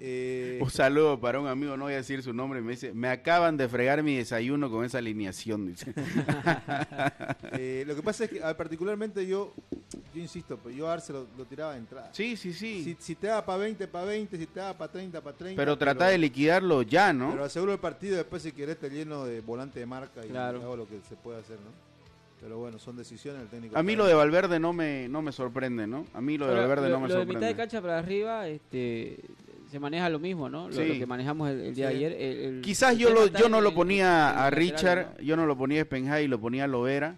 Eh, Un saludo para un amigo, no voy a decir su nombre, me dice, me acaban de fregar mi desayuno con esa alineación, dice. [laughs] eh, lo que pasa es que particularmente yo, yo insisto, pues yo a Arce lo, lo tiraba de entrada. Sí, sí, sí. Si, si te da para 20, para 20, si te da para 30, para 30. pero trata de liquidarlo ya, ¿no? Pero aseguro el partido, después si querés te lleno de volante de marca y Claro. hago lo que se puede hacer, ¿no? Pero bueno, son decisiones del técnico. A mí lo de Valverde no me, no me sorprende, ¿no? A mí lo de Ahora, Valverde no lo me de mitad de sorprende. cancha para arriba, este, se maneja lo mismo, ¿no? Lo, Sí. lo que manejamos el, el día Sí. de ayer. el- el- Quizás el yo, lo, yo no lo el- ponía a lateral, Richard, ¿no? yo no lo ponía a Spenjay y lo ponía a Lovera.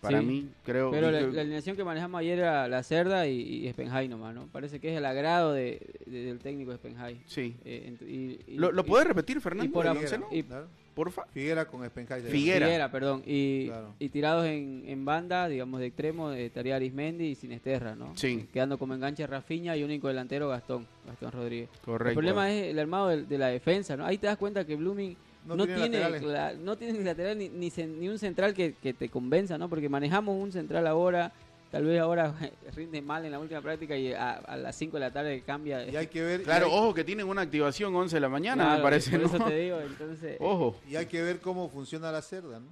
Para Sí. mí, creo. Pero la, que- la alineación que manejamos ayer era la Cerda y, y Spenhai nomás, ¿no? Parece que es el agrado de, de- del técnico Spenhai. Sí. Eh, ent- y- y- ¿Lo, lo podés repetir, Fernando? y por y- Claro. Porfa. Figuera con Spenhai. Figuera. Figuera, perdón. Y, Claro. y tirados en, en banda, digamos, de extremo, eh, estaría Arismendi y Sinesterra, ¿no? Sí. Quedando como enganche Rafiña y único delantero Gastón, Gastón Rodríguez. Correcto. El problema es el armado de, la defensa, ¿no? Ahí te das cuenta que Blooming No no, tiene la- no tiene ni lateral ni, ni un central que, que te convenza, ¿no? Porque manejamos un central ahora, tal vez ahora [laughs] rinde mal en la última práctica y a, a las 5 de la tarde cambia. Y hay que ver. Claro, hay, ojo que tienen una activación 11 de la mañana, Claro, me parece, Por ¿no? eso te digo, entonces... Ojo. y hay que ver cómo funciona la cerda, ¿no?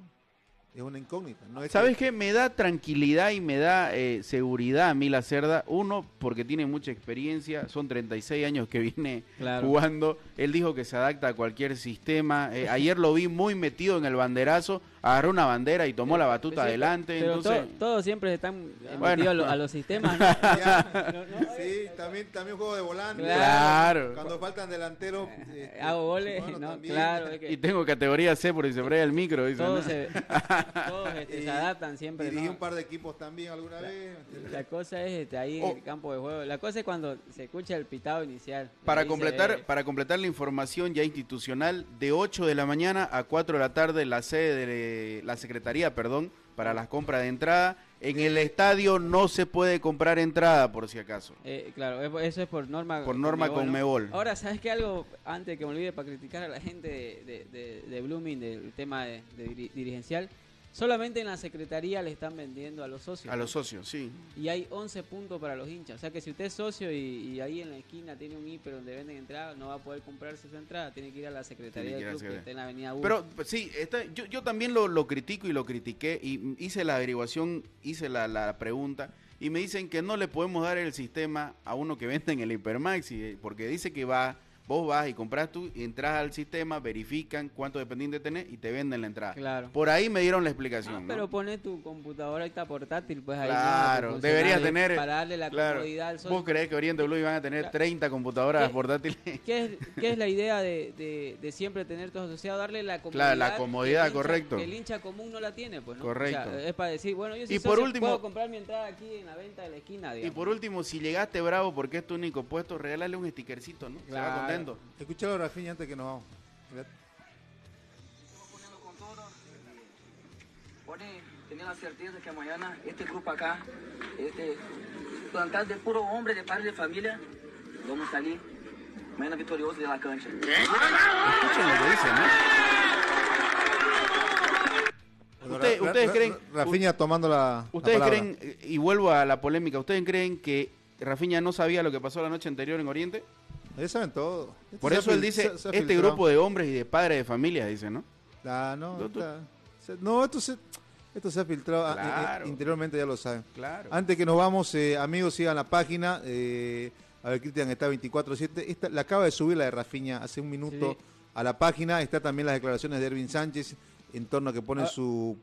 Es una incógnita. ¿no? Es ¿Sabes que- qué? Me da tranquilidad y me da eh, seguridad a mí la cerda. Uno, porque tiene mucha experiencia. Son 36 años que viene Claro. jugando. Él dijo que se adapta a cualquier sistema. Eh, ayer lo vi muy metido en el banderazo. Agarró una bandera y tomó la batuta Sí, adelante. Pero entonces, to- todos siempre están Bueno. metidos a, lo- a los sistemas, ¿no? Ya. No, no, Sí, también, también juego de volante. Claro. Cuando faltan delanteros. este, Hago goles, bueno, claro, es que y tengo categoría C porque se brega el micro. dice, todos, ¿no? se, [laughs] todos este, se adaptan siempre, Dirigí ¿no? un par de equipos también alguna vez. La cosa es este, ahí Oh. en el campo de juego. La cosa es cuando se escucha el pitado inicial. Para se completar, para completar la información ya institucional, de 8 de la mañana a 4 de la tarde, la sede de la Secretaría, perdón, para las compras de entrada. En el estadio no se puede comprar entrada, por si acaso. Eh, claro, es- eso es por norma Por norma ¿no? Conmebol. Ahora, ¿sabes qué? Algo, antes que me olvide, para criticar a la gente de, de, Blooming, del tema de, de diri- dirigencial, solamente en la secretaría le están vendiendo a los socios. A los socios, sí. Y hay 11 puntos para los hinchas. O sea que si usted es socio y, y ahí en la esquina tiene un hiper donde venden entradas, no va a poder comprarse su entrada. Tiene que ir a la secretaría del club que está en la avenida U. Pero pues, sí, está- yo, yo también lo, lo critico y lo critiqué y hice la averiguación, hice la, la pregunta y me dicen que no le podemos dar el sistema a uno que vende en el Hipermaxi eh, porque dice que va, vos vas y compras tú, y entras al sistema, verifican cuánto dependiente tenés y te venden la entrada. Claro. Por ahí me dieron la explicación. Ah, ¿no? pero pone tu computadora está portátil, pues ahí. Claro, ¿no? Tu debería funcionario, tener. Para darle la claro. comodidad al socio. ¿Vos creés que Oriente Blue iban a tener Claro. 30 computadoras ¿Qué? portátiles? ¿Qué es, qué es la idea de, de- de siempre tener todos asociados? Darle la comodidad. Claro, la comodidad, que hincha- correcto. que el hincha común no la tiene, pues, ¿no? Correcto. O sea, es para decir, bueno, yo soy Y por socio, último- puedo comprar mi entrada aquí en la venta de la esquina, Y digamos. por último, si llegaste bravo porque es tu único puesto, regálale un stickercito, ¿no? Se va Claro. Contento. Escuchalo a Rafinha antes que nos vamos. Pode tener la certeza que mañana este grupo acá, este, plantado de puro hombre, de padre de familia, vamos a salir mañana victoriosos de la cancha. Escuchen lo que dicen, ¿no? Usted- ¿Ustedes creen, Rafinha tomando la. ustedes creen, y vuelvo a la polémica, ¿ustedes creen que Rafinha no sabía lo que pasó la noche anterior en Oriente? Ellos saben todo. Esto Por eso él dice, se- se ha este grupo de hombres y de padres de familia, dice, ¿no? Ah, no, No, tú- está- se- no, esto se, esto se ha filtrado. ah, eh, eh, Claro. interiormente ya lo saben. Claro. Antes que nos vamos, eh, amigos, sigan la página. eh, a ver, Cristian está 24-7. Esta, la acaba de subir la de Rafiña hace un minuto Sí. a la página. Está también las declaraciones de Ervin Sánchez en torno a que pone Ah. su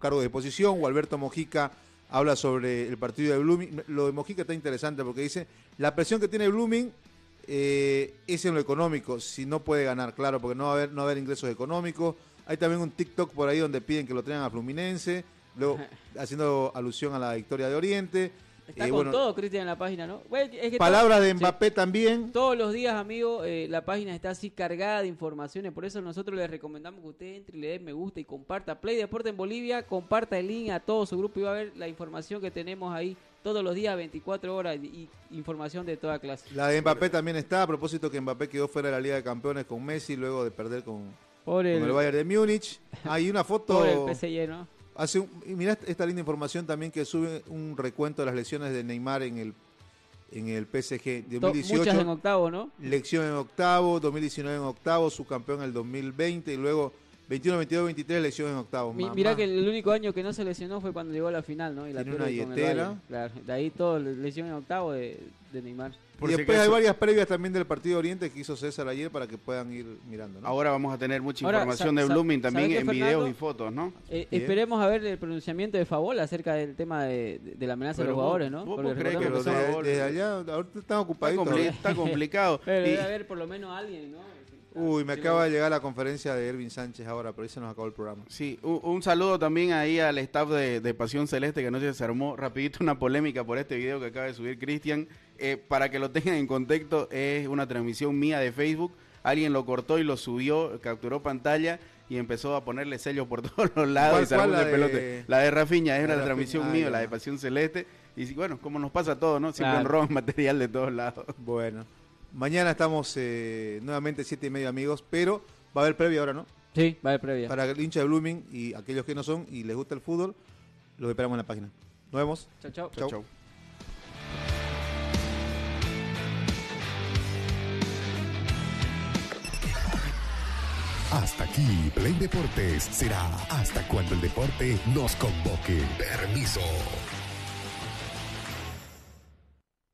cargo de posición. O Alberto Mojica habla sobre el partido de Blooming. Lo de Mojica está interesante porque dice la presión que tiene Blooming eh, es en lo económico. Si no puede ganar, claro, porque no va a haber, no va a haber ingresos económicos. Hay también un TikTok por ahí donde piden que lo traigan a Fluminense. Luego, [laughs] haciendo alusión a la victoria de Oriente. Está Eh, con bueno, todo, Cristian, en la página, ¿no? Bueno, es que Palabras todo- de sí. Mbappé también. Todos los días, amigo, eh, la página está así cargada de informaciones. Por eso nosotros les recomendamos que usted entre y le dé me gusta y comparta. Play Deporte en Bolivia, comparta el link a todo su grupo y va a ver la información que tenemos ahí todos los días, 24 horas y, información de toda clase. La de Mbappé también está. A propósito que Mbappé quedó fuera de la Liga de Campeones con Messi luego de perder con, con el, el, Bayern de Múnich. Hay una [laughs] foto. por el PSG, ¿no? Hace un- y mirá esta linda información también que sube un recuento de las lesiones de Neymar en el en el PSG To- 2018. Muchas en octavo, ¿no? Lección en octavo, 2019 en octavo, subcampeón en el 2020 y luego 21, 22, 23 lección en octavo. Mi-. Mirá que el único año que no se lesionó fue cuando llegó a la final, ¿no? Y la Tiene una con el billetera. Bayern. Claro, de ahí todo lesión en octavo de, de Neymar. Por y si después hay varias previas también del partido de Oriente que hizo César ayer para que puedan ir mirando. ¿no? Ahora vamos a tener mucha Ahora, información de Blooming ¿sabe también qué, en videos y fotos, ¿no? Eh, esperemos a ver el pronunciamiento de Favol acerca del tema de, la amenaza de los jugadores, ¿no? vos crees que los de- desde allá, ahorita están Está, compli- está complicado. [laughs] Pero Y- debe haber por lo menos alguien, ¿no? Uy, me acaba de llegar la conferencia de Ervin Sánchez ahora, pero ahí se nos acabó el programa. Sí, un, un saludo también ahí al staff de, de Pasión Celeste que anoche se armó rapidito una polémica por este video que acaba de subir Cristian. Eh, para que lo tengan en contexto, es una transmisión mía de Facebook. Alguien lo cortó y lo subió, capturó pantalla y empezó a ponerle sellos por [laughs] todos los lados ¿Cuál, y se armó La de- La de Rafiña es La una transmisión ah, mía, la de Pasión Celeste. Y bueno, como nos pasa a todos, ¿no? Siempre Claro. roban [laughs] material de todos lados. Bueno, mañana estamos eh, nuevamente siete y medio amigos, pero va a haber previa ahora, ¿no? Sí, va a haber previa. Para el hincha de Blooming y aquellos que no son y les gusta el fútbol, los esperamos en la página. Nos vemos. Chao, chao. Chau, chau. Hasta aquí, Play Deportes será hasta cuando el deporte nos convoque. Permiso.